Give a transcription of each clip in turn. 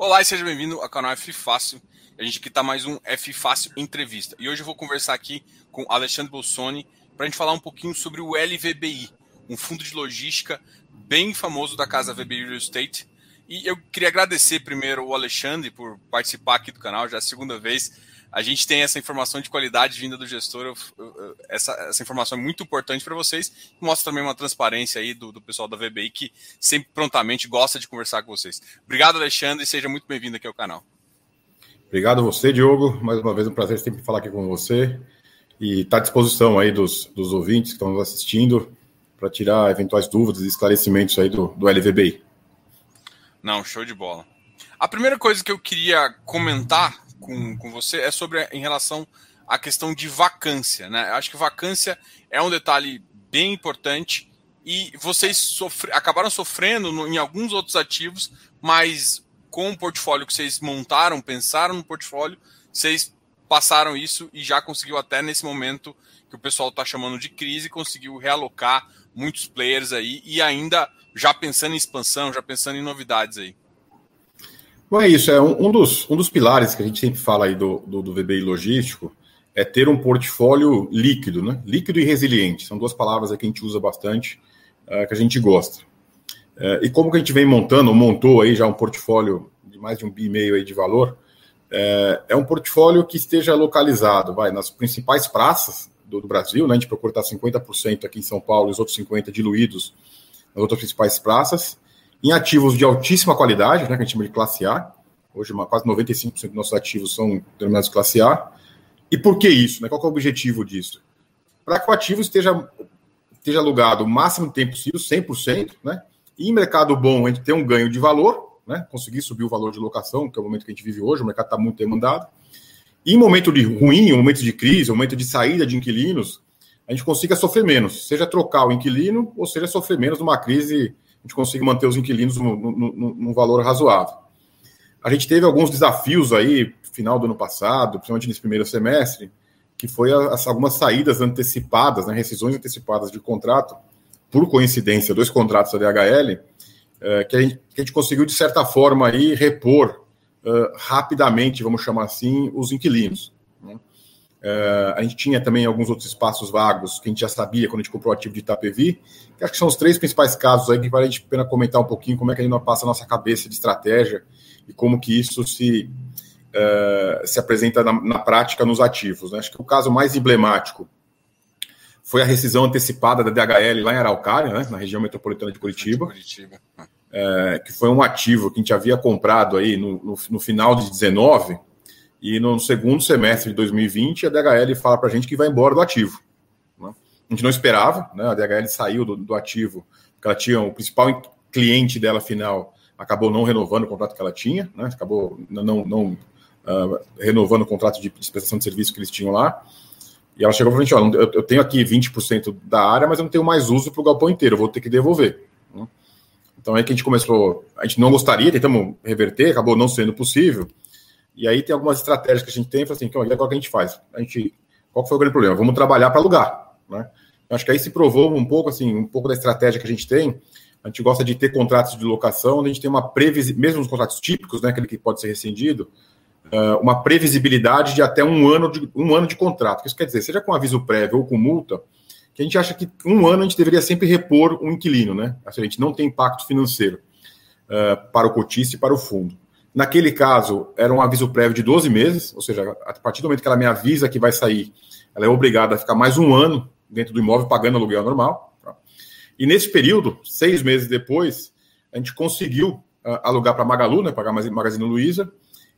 Olá e seja bem-vindo ao canal F Fácil. A gente aqui está mais um F Fácil Entrevista. E hoje eu vou conversar aqui com Alexandre Bolsoni para a gente falar um pouquinho sobre o LVBI, um fundo de logística bem famoso da casa VBI Real Estate. E eu queria agradecer primeiro o Alexandre por participar aqui do canal, já é a segunda vez a gente tem essa informação de qualidade vinda do gestor. Essa, essa informação é muito importante para vocês. Mostra também uma transparência aí do, do pessoal da VBI que sempre prontamente gosta de conversar com vocês. Obrigado, Alexandre, e seja muito bem-vindo aqui ao canal. Obrigado a você, Diogo. Mais uma vez, um prazer sempre falar aqui com você. E está à disposição aí dos, dos ouvintes que estão nos assistindo para tirar eventuais dúvidas e esclarecimentos aí do, do LVBI. Não, show de bola. A primeira coisa que eu queria comentar com, com você é sobre em relação à questão de vacância. Né? Acho que vacância é um detalhe bem importante e vocês sofre, acabaram sofrendo no, em alguns outros ativos, mas com o portfólio que vocês montaram, pensaram no portfólio, vocês passaram isso e já conseguiu até nesse momento que o pessoal está chamando de crise, conseguiu realocar muitos players aí e ainda já pensando em expansão, já pensando em novidades aí. Bom, é isso. É um, um, dos, um dos pilares que a gente sempre fala aí do, do, do VBI logístico é ter um portfólio líquido, né? Líquido e resiliente. São duas palavras que a gente usa bastante, uh, que a gente gosta. Uh, e como que a gente vem montando, montou aí já um portfólio de mais de um bi e meio aí de valor, uh, é um portfólio que esteja localizado, vai, nas principais praças do, do Brasil, né? A gente procura estar 50% aqui em São Paulo e os outros 50% diluídos nas outras principais praças em ativos de altíssima qualidade, né, que a gente chama de classe A. Hoje, uma, quase 95% dos nossos ativos são denominados classe A. E por que isso? Né? Qual é o objetivo disso? Para que o ativo esteja, esteja alugado o máximo de tempo possível, 100%, né? E em mercado bom, a gente tem um ganho de valor, né? Conseguir subir o valor de locação, que é o momento que a gente vive hoje, o mercado está muito demandado. E em momento de ruim, momento de crise, momento de saída de inquilinos, a gente consiga sofrer menos, seja trocar o inquilino ou seja sofrer menos numa crise a gente consiga manter os inquilinos num, valor razoável. A gente teve alguns desafios aí, final do ano passado, principalmente nesse primeiro semestre, que foi as, algumas saídas antecipadas, né, rescisões antecipadas de contrato, por coincidência, dois contratos da DHL, é, que, a gente, que, a gente, conseguiu, de certa forma, aí, repor uh, rapidamente, vamos chamar assim, os inquilinos. Né? Uh, a gente tinha também alguns outros espaços vagos que a gente já sabia quando a gente comprou o ativo de Itapevi, que acho que são os três principais casos aí que vale a gente pena comentar um pouquinho como é que a gente passa a nossa cabeça de estratégia e como que isso se, uh, se apresenta na, na, prática nos ativos. Né? Acho que o caso mais emblemático foi a rescisão antecipada da DHL lá em Araucária, né? na região metropolitana de Curitiba, Curitiba. Uh, que foi um ativo que a gente havia comprado aí no, no, no final de 19 e no segundo semestre de 2020, a DHL fala para a gente que vai embora do ativo. Né? A gente não esperava, né? a DHL saiu do, do, ativo, porque ela tinha o principal cliente dela final, acabou não renovando o contrato que ela tinha, né? acabou não, não uh, renovando o contrato de, prestação de serviço que eles tinham lá. E ela chegou para a gente: olha, eu, tenho aqui 20% da área, mas eu não tenho mais uso para o galpão inteiro, vou ter que devolver. Então aí que a gente começou, a gente não gostaria, tentamos reverter, acabou não sendo possível. E aí tem algumas estratégias que a gente tem, assim, que, agora que a gente faz? A gente, qual foi o grande problema? Vamos trabalhar para alugar, né? Acho que aí se provou um pouco, assim, um pouco da estratégia que a gente tem. A gente gosta de ter contratos de locação, onde a gente tem uma previsibilidade, mesmo nos contratos típicos, né, aquele que pode ser rescindido, uh, uma previsibilidade de até um ano de, um ano de contrato. Isso quer dizer, seja com aviso prévio ou com multa, que a gente acha que um ano a gente deveria sempre repor um inquilino, né? A gente não tem impacto financeiro uh, para o cotista e para o fundo. Naquele caso, era um aviso prévio de 12 meses, ou seja, a partir do momento que ela me avisa que vai sair, ela é obrigada a ficar mais um ano dentro do imóvel pagando aluguel normal. Tá? E nesse período, seis meses depois, a gente conseguiu uh, alugar para Magalu, né, pagar mais Magazine Luiza,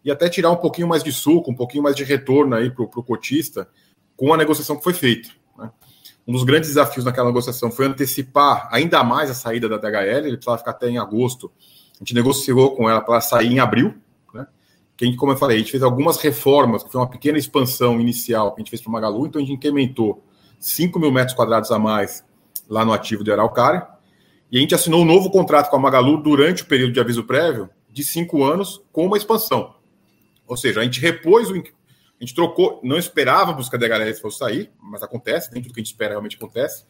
e até tirar um pouquinho mais de suco, um pouquinho mais de retorno aí para o cotista com a negociação que foi feita. Né? Um dos grandes desafios naquela negociação foi antecipar ainda mais a saída da DHL, ele precisava ficar até em agosto a gente negociou com ela para sair em abril, né? Que a gente, como eu falei, a gente fez algumas reformas, que foi uma pequena expansão inicial que a gente fez para o Magalu, então a gente incrementou 5 mil metros quadrados a mais lá no ativo de Araucária, e a gente assinou um novo contrato com a Magalu durante o período de aviso prévio de cinco anos com uma expansão. Ou seja, a gente repôs o. A gente trocou, não esperávamos que a DHL fosse sair, mas acontece, nem tudo que a gente espera realmente acontece.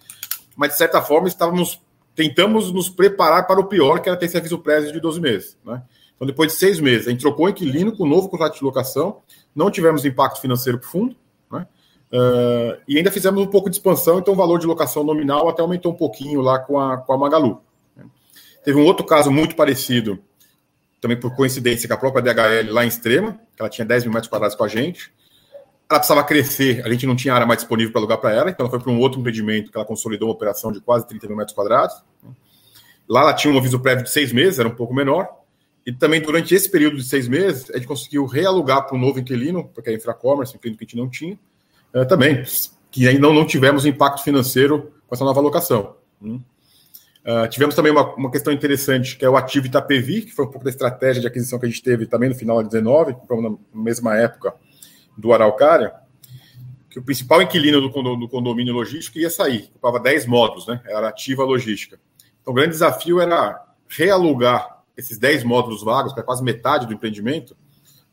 Mas, de certa forma, estávamos tentamos nos preparar para o pior, que era ter esse aviso prévio de 12 meses. Né? Então, depois de seis meses, a gente trocou o inquilino com o novo contrato de locação, não tivemos impacto financeiro para o fundo, né? Uh, e ainda fizemos um pouco de expansão, então o valor de locação nominal até aumentou um pouquinho lá com a, com a Magalu. Né? Teve um outro caso muito parecido, também por coincidência, com a própria DHL lá em Extrema, que ela tinha 10 mil metros quadrados com a gente. Ela precisava crescer, a gente não tinha área mais disponível para alugar para ela, então ela foi para um outro empreendimento que ela consolidou uma operação de quase 30 mil metros quadrados. Lá ela tinha um aviso prévio de seis meses, era um pouco menor. E também durante esse período de seis meses, a gente conseguiu realugar para um novo inquilino, porque é infracommerce, um inquilino que a gente não tinha, é, também, que ainda não, não tivemos impacto financeiro com essa nova alocação. Hum. Uh, tivemos também uma, uma questão interessante, que é o ativo Itapevi, que foi um pouco da estratégia de aquisição que a gente teve também no final de 19, na mesma época do Araucária, que o principal inquilino do, do condomínio logístico ia sair, ocupava 10 módulos, né? Era ativa logística. Então, o grande desafio era realugar esses 10 módulos vagos, que é quase metade do empreendimento,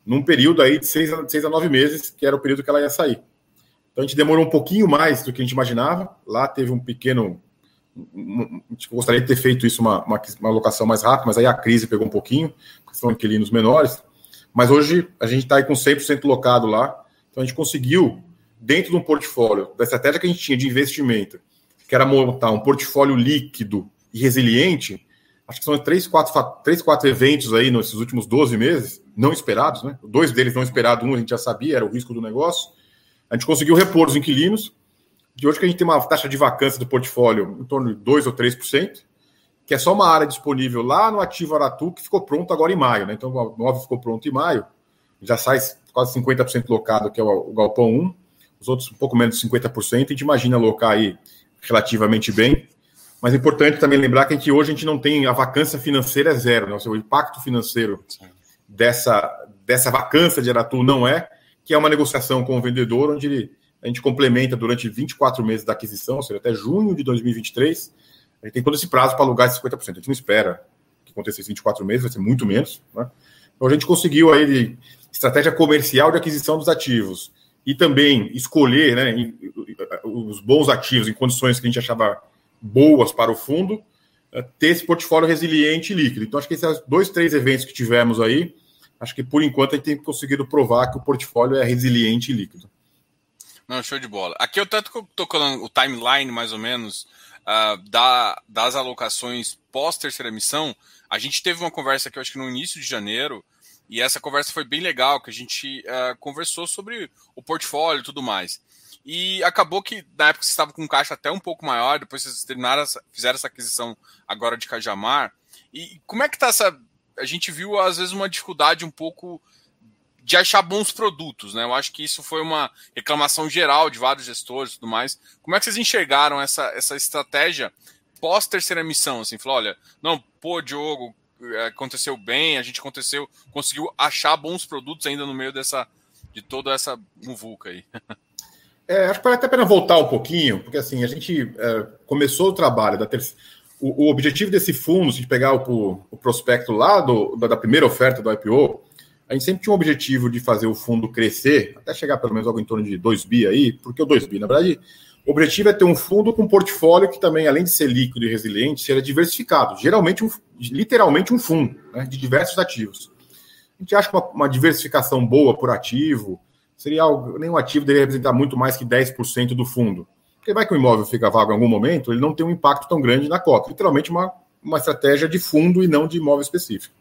num período aí de 6 a, 6 a 9 meses, que era o período que ela ia sair. Então a gente demorou um pouquinho mais do que a gente imaginava. Lá teve um pequeno. A gente gostaria de ter feito isso uma, uma, uma alocação mais rápida, mas aí a crise pegou um pouquinho, porque são inquilinos menores. Mas hoje a gente está aí com 100% locado lá. Então a gente conseguiu, dentro de um portfólio, da estratégia que a gente tinha de investimento, que era montar um portfólio líquido e resiliente, acho que são três, quatro, três, quatro eventos aí nesses últimos 12 meses, não esperados, né? Dois deles não esperados, um a gente já sabia, era o risco do negócio. A gente conseguiu repor os inquilinos, de hoje que a gente tem uma taxa de vacância do portfólio em torno de 2 ou 3%, que é só uma área disponível lá no ativo Aratu, que ficou pronto agora em maio. Né? Então, o móvel ficou pronto em maio, já sai quase 50% locado, que é o, Galpão 1, os outros um pouco menos de 50%, a gente imagina alocar aí relativamente bem. Mas é importante também lembrar que hoje a gente não tem a vacância financeira é zero, né? o seu impacto financeiro dessa, dessa vacância de Aratu não é, que é uma negociação com o vendedor, onde ele, a gente complementa durante 24 meses da aquisição, ou seja, até junho de 2023. A gente tem todo esse prazo para alugar esses 50%. A gente não espera que aconteça esses 24 meses, vai ser muito menos. Né? Então a gente conseguiu aí estratégia comercial de aquisição dos ativos e também escolher né, os bons ativos em condições que a gente achava boas para o fundo, eh, ter esse portfólio resiliente e líquido. Então, acho que esses dois, três eventos que tivemos aí acho que por enquanto a gente tem conseguido provar que o portfólio é resiliente e líquido. Não, show de bola. Aqui eu estou colando o timeline, mais ou menos, uh, da, das alocações pós-terceira emissão. A gente teve uma conversa aqui, eu acho que no início de janeiro, e essa conversa foi bem legal, que a gente uh, conversou sobre o portfólio e tudo mais. E acabou que na época você estava com um caixa até um pouco maior, depois vocês terminaram, fizeram essa aquisição agora de Cajamar. E como é que está essa a gente viu, às vezes, uma dificuldade um pouco de achar bons produtos, né? Eu acho que isso foi uma reclamação geral de vários gestores e tudo mais. Como é que vocês enxergaram essa, essa estratégia pós terceira missão? Assim, falou, olha, não, pô, Diogo, é, aconteceu bem, a gente aconteceu, conseguiu achar bons produtos ainda no meio dessa de toda essa muvuca aí. É, acho que vale até a pena voltar um pouquinho, porque assim, a gente é, começou o trabalho da terceira o, objetivo desse fundo, se a gente pegar o, o prospecto lá do, da, primeira oferta do IPO, a gente sempre tinha um objetivo de fazer o fundo crescer, até chegar pelo menos algo em torno de 2 bi aí, porque o 2 bi, na verdade, o objetivo é ter um fundo com portfólio que também, além de ser líquido e resiliente, seja diversificado. Geralmente, um, literalmente um fundo, né, de diversos ativos. A gente acha que uma, uma diversificação boa por ativo seria algo, nenhum ativo deveria representar muito mais que 10% do fundo. Porque vai que o imóvel fica vago em algum momento, ele não tem um impacto tão grande na cota. Literalmente uma, uma estratégia de fundo e não de imóvel específico.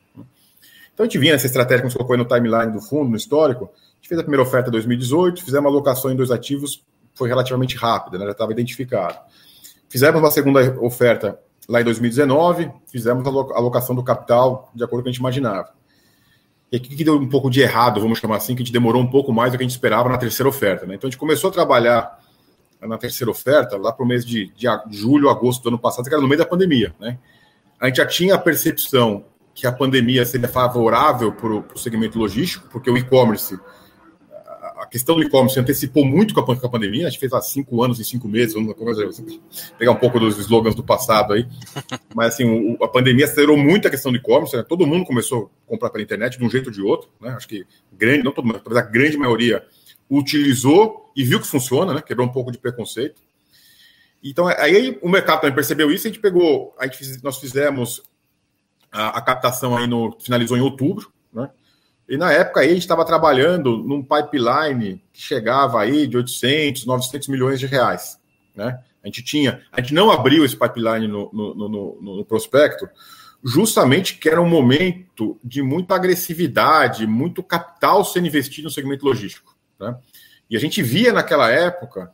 Então a gente vinha nessa estratégia que a gente colocou aí no timeline do fundo, no histórico. A gente fez a primeira oferta em 2018, fizemos uma alocação em dois ativos, foi relativamente rápida, né? já estava identificado. Fizemos uma segunda oferta lá em 2019, fizemos a alocação do capital de acordo com o que a gente imaginava. E aqui que deu um pouco de errado, vamos chamar assim, que a gente demorou um pouco mais do que a gente esperava na terceira oferta. Né? Então a gente começou a trabalhar na terceira oferta, lá para o mês de, de, julho, agosto do ano passado, que era no meio da pandemia. Né? A gente já tinha a percepção que a pandemia seria favorável para o segmento logístico, porque o e-commerce, a questão do e-commerce antecipou muito com a, pandemia, a gente fez há cinco anos e cinco meses, vamos pegar um pouco dos slogans do passado aí, mas assim, o, a pandemia acelerou muito a questão do e-commerce, né? todo mundo começou a comprar pela internet de um jeito ou de outro, né? acho que grande, não todo mundo, mas a grande maioria utilizou e viu que funciona, né? Quebrou um pouco de preconceito. Então, aí o mercado também percebeu isso, a gente pegou, a gente, nós fizemos a, a captação aí no, finalizou em outubro, né? E na época aí a gente estava trabalhando num pipeline que chegava aí de 800, 900 milhões de reais, né? A gente tinha, a gente não abriu esse pipeline no, no, no, no prospecto, justamente que era um momento de muita agressividade, muito capital sendo investido no segmento logístico, né? E a gente via naquela época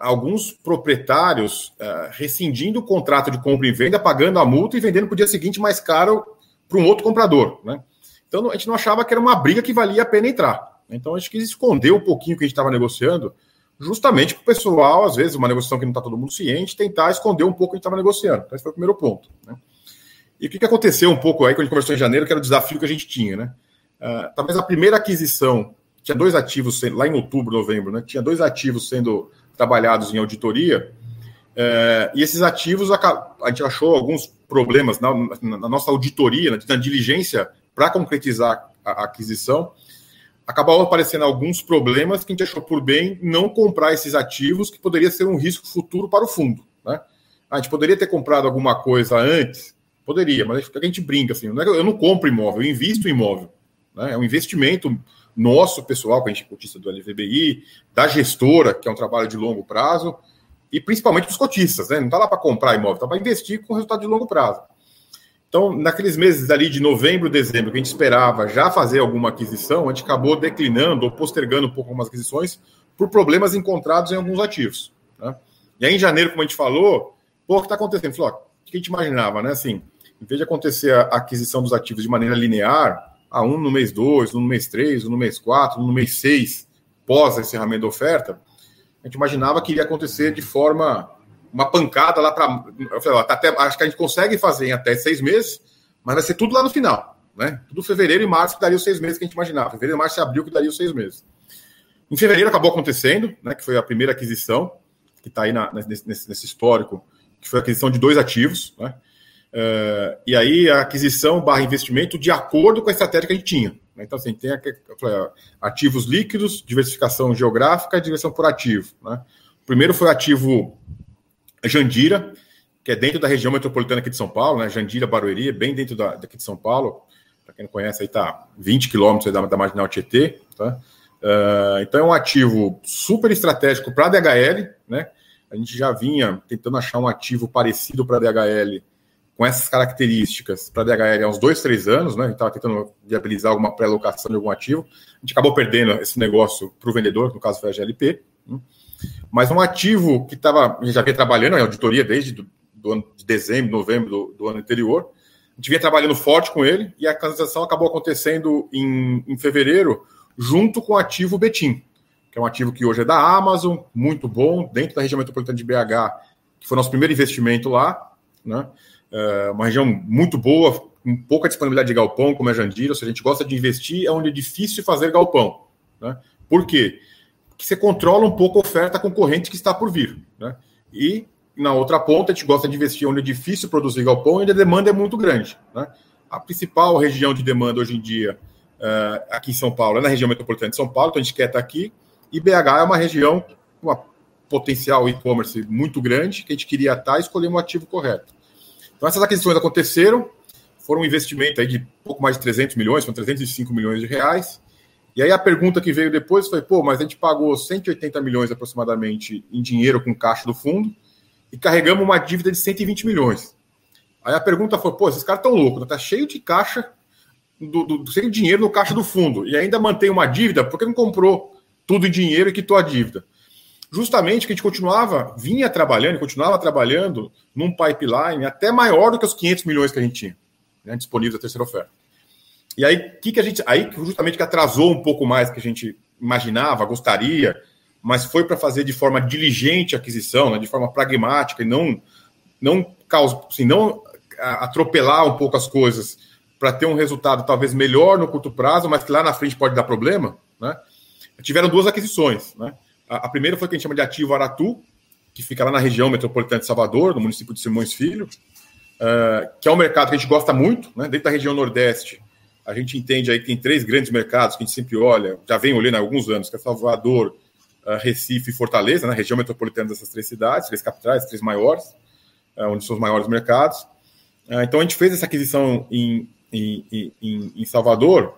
alguns proprietários rescindindo o contrato de compra e venda, pagando a multa e vendendo para o dia seguinte mais caro para um outro comprador, né? Então a gente não achava que era uma briga que valia a pena entrar. Então a gente quis esconder um pouquinho o que a gente estava negociando, justamente para o pessoal, às vezes, uma negociação que não está todo mundo ciente, tentar esconder um pouco o que a gente estava negociando. Então esse foi o primeiro ponto. Né? E o que, aconteceu um pouco aí quando a gente conversou em janeiro, que era o desafio que a gente tinha, né? Uh, talvez a primeira aquisição, tinha dois ativos lá em outubro, novembro, né? Tinha dois ativos sendo trabalhados em auditoria, uh, e esses ativos a, a gente achou alguns problemas na, na, nossa auditoria, na, na diligência para concretizar a aquisição, acabaram aparecendo alguns problemas que a gente achou por bem não comprar esses ativos, que poderia ser um risco futuro para o fundo. Né? A gente poderia ter comprado alguma coisa antes, poderia, mas a gente brinca assim, eu não compro imóvel, eu invisto em imóvel. Né? É um investimento nosso, pessoal, que a gente é cotista do LVBI, da gestora, que é um trabalho de longo prazo, e principalmente dos cotistas, né? Não está lá para comprar imóvel, está para investir com resultado de longo prazo. Então, naqueles meses ali de novembro, dezembro, que a gente esperava já fazer alguma aquisição, a gente acabou declinando ou postergando um pouco algumas aquisições por problemas encontrados em alguns ativos. Né? E aí, em janeiro, como a gente falou, pô, o que está acontecendo? Falou, ó, o que a gente imaginava, né? Assim, em vez de acontecer a aquisição dos ativos de maneira linear, a um no mês 2, um no mês 3, um no mês 4, um no mês 6, pós encerramento da oferta, a gente imaginava que iria acontecer de forma uma pancada lá para. Tá até, acho que a gente consegue fazer em até seis meses, mas vai ser tudo lá no final. Né? Tudo fevereiro e março que daria os seis meses que a gente imaginava. Fevereiro, março e abril que daria os seis meses. Em fevereiro acabou acontecendo, né, que foi a primeira aquisição, que está aí na, nesse, nesse, histórico, que foi a aquisição de dois ativos. Né? Uh, e aí a aquisição barra investimento de acordo com a estratégia que a gente tinha. Né? Então, assim, tem ativos líquidos, diversificação geográfica e diversificação por ativo. Né? O primeiro foi ativo Jandira, que é dentro da região metropolitana aqui de São Paulo, né? Jandira, Barueri, bem dentro da, daqui de São Paulo. Para quem não conhece, aí está 20 quilômetros da, da Marginal Tietê. Tá? Uh, então é um ativo super estratégico para a DHL, né? A gente já vinha tentando achar um ativo parecido para a DHL com essas características para a DHL há uns dois, três anos, né? A gente estava tentando viabilizar alguma pré-locação de algum ativo. A gente acabou perdendo esse negócio para o vendedor, no caso foi a GLP. Né? Mas um ativo que estava, já vinha trabalhando em auditoria desde do, do ano de dezembro, novembro do, do, ano anterior, a gente vinha trabalhando forte com ele e a transação acabou acontecendo em, em fevereiro, junto com o ativo Betim, que é um ativo que hoje é da Amazon, muito bom, dentro da região metropolitana de BH, que foi nosso primeiro investimento lá, né? É uma região muito boa, com pouca disponibilidade de galpão, como é Jandira, ou seja, a gente gosta de investir é onde é difícil fazer galpão. Né? Por quê? que você controla um pouco a oferta concorrente que está por vir. Né? E na outra ponta, a gente gosta de investir onde é difícil produzir galpão e onde a demanda é muito grande. Né? A principal região de demanda hoje em dia uh, aqui em São Paulo é na região metropolitana de São Paulo, então a gente quer estar aqui. E BH é uma região com uma potencial e-commerce muito grande que a gente queria estar e escolher um ativo correto. Então essas aquisições aconteceram, foram um investimento aí de pouco mais de 300 milhões, são 305 milhões de reais. E aí a pergunta que veio depois foi, pô, mas a gente pagou 180 milhões aproximadamente em dinheiro com caixa do fundo e carregamos uma dívida de 120 milhões. Aí a pergunta foi, pô, esses caras estão loucos, né? tá cheio de caixa, do, do, sem dinheiro no caixa do fundo e ainda mantém uma dívida, por que não comprou tudo em dinheiro e quitou a dívida? Justamente que a gente continuava, vinha trabalhando, continuava trabalhando num pipeline até maior do que os 500 milhões que a gente tinha né, disponível da terceira oferta. E aí, que que a gente, aí justamente que atrasou um pouco mais que a gente imaginava, gostaria, mas foi para fazer de forma diligente a aquisição, né, de forma pragmática e não não causa, assim, não atropelar um pouco as coisas para ter um resultado talvez melhor no curto prazo, mas que lá na frente pode dar problema, né? Tiveram duas aquisições, né? A, a primeira foi o que a gente chama de ativo Aratu, que fica lá na região metropolitana de Salvador, no município de Simões Filho, uh, que é um mercado que a gente gosta muito, né? Dentro da região Nordeste, a gente entende aí que tem três grandes mercados que a gente sempre olha, já vem olhando há alguns anos, que é Salvador, ah, Recife e Fortaleza, na né, região metropolitana dessas três cidades, três capitais, três maiores, ah, onde são os maiores mercados. Uh, então a gente fez essa aquisição em, em, em, em, Salvador,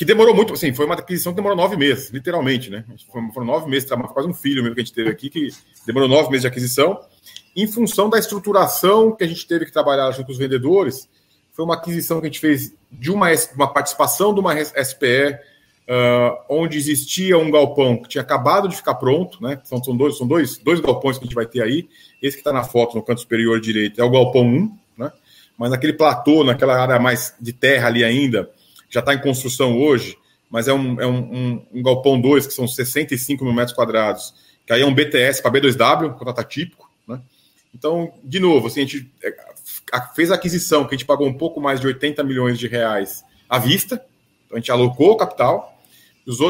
que demorou muito, assim, foi uma aquisição que demorou nove meses, literalmente, né? Foram nove meses, quase um filho mesmo que a gente teve aqui, que demorou nove meses de aquisição, em função da estruturação que a gente teve que trabalhar junto com os vendedores, foi uma aquisição que a gente fez de uma, uma participação de uma SPE, uh, onde existia um galpão que tinha acabado de ficar pronto, né? São, são, dois, são dois, dois galpões que a gente vai ter aí. Esse que está na foto no canto superior direito é o galpão 1, né? Mas naquele platô, naquela área mais de terra ali ainda, já está em construção hoje, mas é um, é um, um, um galpão 2, que são 65 mil metros quadrados, que aí é um BTS para B2W, contrato típico, né? Então, de novo, assim, a gente é, fez a aquisição, que a gente pagou um pouco mais de 80 milhões de reais à vista, então a gente alocou o capital,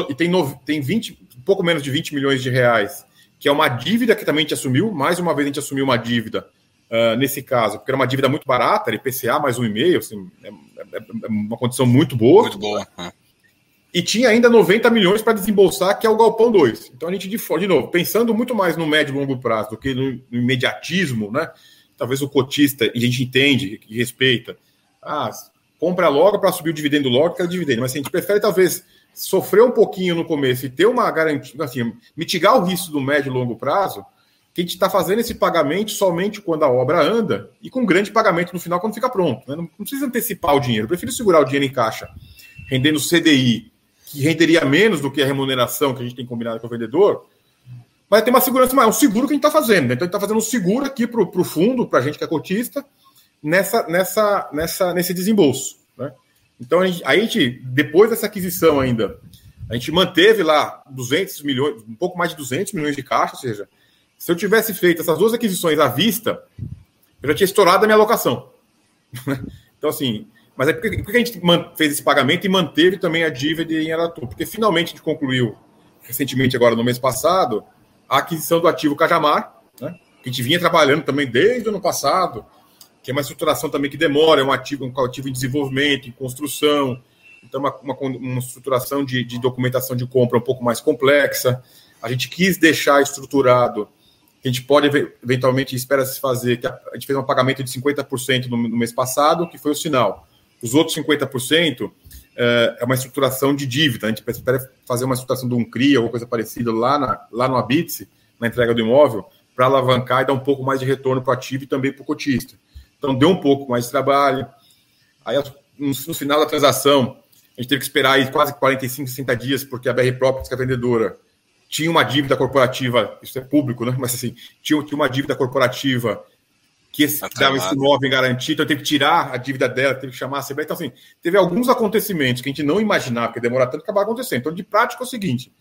e tem, no, tem 20, um pouco menos de 20 milhões de reais, que é uma dívida que também a gente assumiu. Mais uma vez a gente assumiu uma dívida uh, nesse caso, porque era uma dívida muito barata, era IPCA mais um e meio, assim, é, é, é, uma condição muito boa. Muito boa. É. E tinha ainda 90 milhões para desembolsar, que é o Galpão 2. Então a gente, de, de novo, pensando muito mais no médio e longo prazo do que no, no imediatismo, né? Talvez o cotista, e a gente entende, e respeita, ah, compra logo para subir o dividendo logo, que é o dividendo. Mas assim, a gente prefere talvez sofrer um pouquinho no começo e ter uma garantia, assim, mitigar o risco do médio e longo prazo, que a gente está fazendo esse pagamento somente quando a obra anda e com grande pagamento no final quando fica pronto. Né? Não, não, precisa antecipar o dinheiro. Eu prefiro segurar o dinheiro em caixa, rendendo CDI, que renderia menos do que a remuneração que a gente tem combinado com o vendedor, mas tem uma segurança maior, um seguro que a gente está fazendo. Né? Então a gente está fazendo um seguro aqui para o fundo, para a gente que é cotista, nessa, nessa, nessa, nesse desembolso. Né? Então, a gente, a gente, depois dessa aquisição ainda, a gente manteve lá 200 milhões, um pouco mais de 200 milhões de caixa, ou seja, se eu tivesse feito essas duas aquisições à vista, eu já tinha estourado a minha alocação. então, assim, mas é porque, porque a gente fez esse pagamento e manteve também a dívida em Aratu? Porque finalmente a gente concluiu, recentemente, agora no mês passado, a aquisição do ativo Cajamar, né, que a gente vinha trabalhando também desde o ano passado, que é uma estruturação também que demora, é um ativo, um ativo em desenvolvimento, em construção, então uma, uma, uma estruturação de, de, documentação de compra um pouco mais complexa. A gente quis deixar estruturado, que a gente pode eventualmente espera se fazer, que a, gente fez um pagamento de 50% no, no mês passado, que foi o sinal. Os outros 50% é, é uma estruturação de dívida. A gente espera fazer uma estruturação de um CRI ou coisa parecida lá, na, lá no Abitse, na entrega do imóvel, para alavancar e dar um pouco mais de retorno para o ativo e também para o cotista. Então deu um pouco mais de trabalho. Aí no, final da transação, a gente teve que esperar aí quase 45, 60 dias, porque a BR Properties, que é a vendedora, tinha uma dívida corporativa, isso é público, né? Mas assim, tinha, tinha uma dívida corporativa que esse, dava esse imóvel em garantia, então teve que tirar a dívida dela, teve que chamar a CBR. Então, assim, teve alguns acontecimentos que a gente não imaginava que demora tanto que acabaram acontecendo. Então, de prática é o seguinte: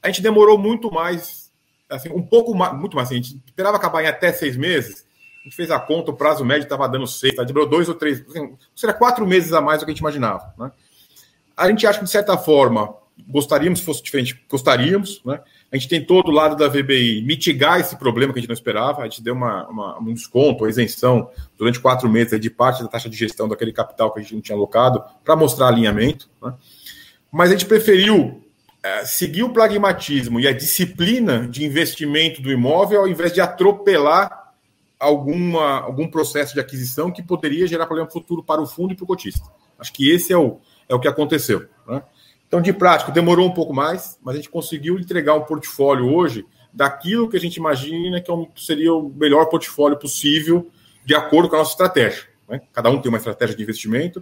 a gente demorou muito mais, assim, um pouco mais, muito mais, assim, a gente esperava acabar em até seis meses, a gente fez a conta, o prazo médio estava dando seis, tá? demorou dois ou três, assim, seria quatro meses a mais do que a gente imaginava. Né? A gente acha que, de certa forma, gostaríamos que fosse diferente, gostaríamos, né? A gente tentou, do lado da VBI, mitigar esse problema que a gente não esperava. A gente deu uma, uma um desconto, uma isenção durante quatro meses de parte da taxa de gestão daquele capital que a gente não tinha alocado para mostrar alinhamento. Né? Mas a gente preferiu é, seguir o pragmatismo e a disciplina de investimento do imóvel ao invés de atropelar alguma, algum processo de aquisição que poderia gerar problema futuro para o fundo e para o cotista. Acho que esse é o, é o que aconteceu. Então, de prático, demorou um pouco mais, mas a gente conseguiu entregar um portfólio hoje daquilo que a gente imagina que é seria o melhor portfólio possível de acordo com a nossa estratégia. Né? Cada um tem uma estratégia de investimento,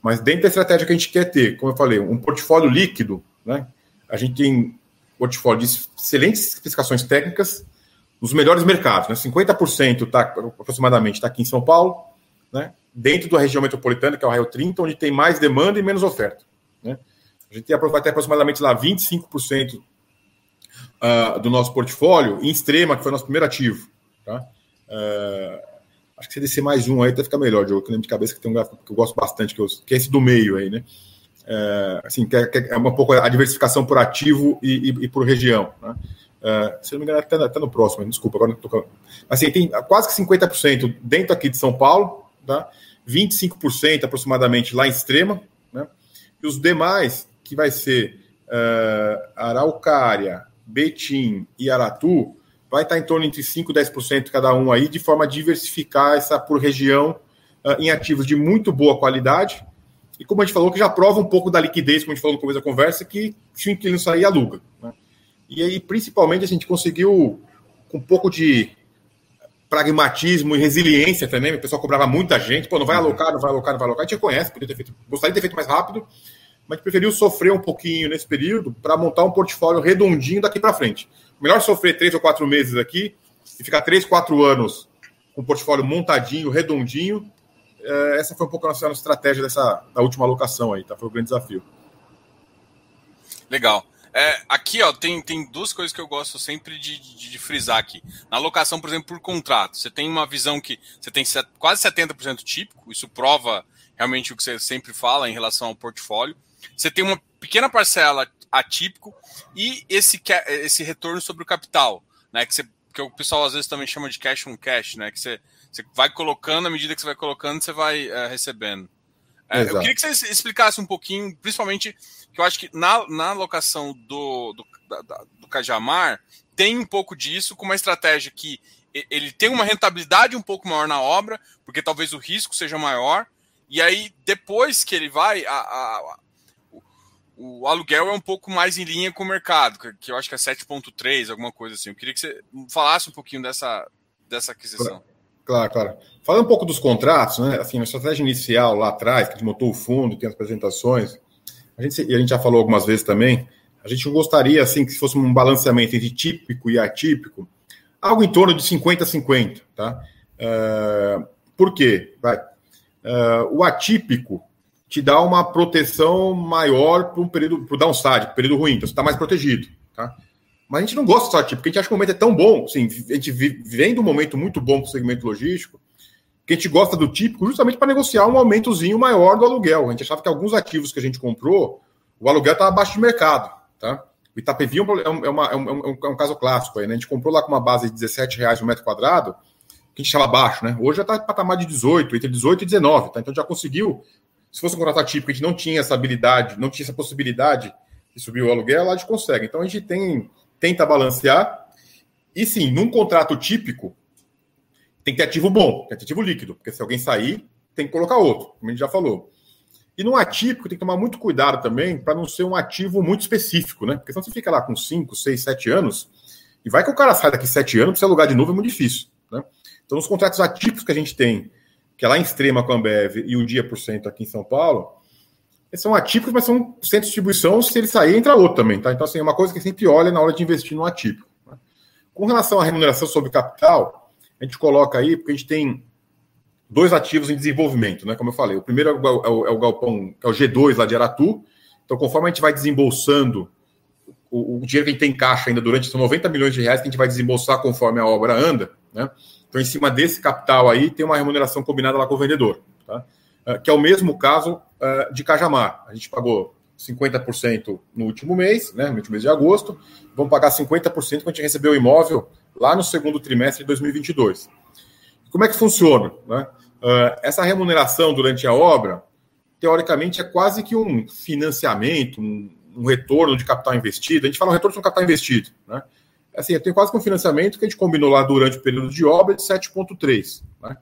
mas dentro da estratégia que a gente quer ter, como eu falei, um portfólio líquido, né? a gente tem portfólio de excelentes especificações técnicas, nos melhores mercados. Né? 50% tá, aproximadamente está aqui em São Paulo, né? dentro da região metropolitana, que é o Raio 30, onde tem mais demanda e menos oferta. A gente vai ter aproximadamente lá 25% uh, ah, do nosso portfólio em extrema, que foi nosso primeiro ativo. Tá? Uh, acho que se descer mais um aí, até fica melhor, Diogo. Eu lembro de cabeça que tem um gráfico que eu gosto bastante, que, eu, que é esse do meio aí, né? Uh, assim, que é, que é, um pouco a diversificação por ativo e, e, e por região. Né? Uh, se não me engano, até, até no próximo, desculpa, agora não tô... Assim, tem quase que 50% dentro aqui de São Paulo, tá? 25% aproximadamente lá em Extrema, né? E os demais, que vai ser uh, Araucária, Betim e Aratu, vai estar em torno entre 5% e 10% cada um aí, de forma a diversificar essa por região uh, em ativos de muito boa qualidade, e como a gente falou, que já prova um pouco da liquidez, como a gente falou no começo da conversa, que se o inquilino sair, aluga. Né? E aí, principalmente, a gente conseguiu, com um pouco de pragmatismo e resiliência também, o pessoal cobrava muita gente, pô, não vai alocar, não vai alocar, não vai alocar, a gente conhece, podia ter feito, gostaria de ter feito mais rápido, mas preferiu sofrer um pouquinho nesse período para montar um portfólio redondinho daqui para frente. Melhor sofrer três ou quatro meses aqui e ficar três, quatro anos com o portfólio montadinho, redondinho. É, essa foi um pouco a nossa estratégia dessa da última alocação aí, tá? Foi o grande desafio. Legal. É, aqui, ó, tem, tem duas coisas que eu gosto sempre de, de, de, frisar aqui. Na alocação, por exemplo, por contrato, você tem uma visão que você tem quase 70% típico, isso prova realmente o que você sempre fala em relação ao portfólio. Você tem uma pequena parcela atípico e esse, esse retorno sobre o capital, né? Que, você, que o pessoal às vezes também chama de cash on cash, né? Que você, você vai colocando, à medida que você vai colocando, você vai é, recebendo. É, eu queria que você explicasse um pouquinho, principalmente, que eu acho que na, na alocação do, do, da, do Cajamar tem um pouco disso, com uma estratégia que ele tem uma rentabilidade um pouco maior na obra, porque talvez o risco seja maior, e aí depois que ele vai, a, a, o aluguel é um pouco mais em linha com o mercado, que eu acho que é 7,3, alguma coisa assim. Eu queria que você falasse um pouquinho dessa, dessa aquisição. Claro, claro. Falando um pouco dos contratos, né? Assim, a estratégia inicial lá atrás, que a gente montou o fundo, tem as apresentações, a gente, e a gente já falou algumas vezes também, a gente gostaria, assim, que se fosse um balanceamento entre típico e atípico, algo em torno de 50-50, tá? Uh, por quê? Vai. Uh, o atípico te dá uma proteção maior para um período, para o downside, período ruim, então você está mais protegido, tá? Mas a gente não gosta do atípico, porque a gente acha que o momento é tão bom, assim, a gente vem de um momento muito bom para o segmento logístico, que a gente gosta do típico justamente para negociar um aumentozinho maior do aluguel. A gente achava que alguns ativos que a gente comprou, o aluguel estava abaixo de mercado, tá? O Itapevi é, um, é, uma, é, um, é um, caso clássico aí, né? A gente comprou lá com uma base de 17 reais no metro quadrado, que a gente chama baixo, né? Hoje já está em patamar de 18, entre 18 e 19, tá? Então já conseguiu se fosse um contrato típico, a gente não tinha essa habilidade, não tinha essa possibilidade de subir o aluguel, lá a gente consegue. Então a gente tem, tenta balancear. E sim, num contrato típico, tem que ter ativo bom, tem ativo líquido, porque se alguém sair, tem que colocar outro, como a gente já falou. E no atípico, tem que tomar muito cuidado também para não ser um ativo muito específico, né? Porque senão você fica lá com 5, 6, 7 anos, e vai que o cara sai daqui 7 anos, você alugar de novo é muito difícil. Né? Então, nos contratos atípicos que a gente tem, que é lá em Extrema com a Ambev e o Dia por Cento aqui em São Paulo, eles são atípicos, mas são centro de distribuição, se ele sair, entra outro também, tá? Então, assim, é uma coisa que sempre olha na hora de investir no atípico. Né? Com relação à remuneração sobre capital, a gente coloca aí, porque a gente tem dois ativos em desenvolvimento, né? Como eu falei, o primeiro é o, é é o galpão, é o G2 lá de Aratu. Então, conforme a gente vai desembolsando o, o, dinheiro que a gente tem em caixa ainda durante são 90 milhões de reais que a gente vai desembolsar conforme a obra anda, né? Então, em cima desse capital aí, tem uma remuneração combinada lá com o vendedor, tá? Uh, que é o mesmo caso uh, de Cajamar. A gente pagou 50% no último mês, né, no último mês de agosto, vamos pagar 50% quando a gente recebeu o imóvel lá no segundo trimestre de 2022. Como é que funciona? Né? Uh, essa remuneração durante a obra, teoricamente, é quase que um financiamento, um, retorno de capital investido. A gente fala um retorno de capital investido. Né? Assim, eu tenho quase que um financiamento que a gente combinou lá durante o período de obra de 7,3. Né?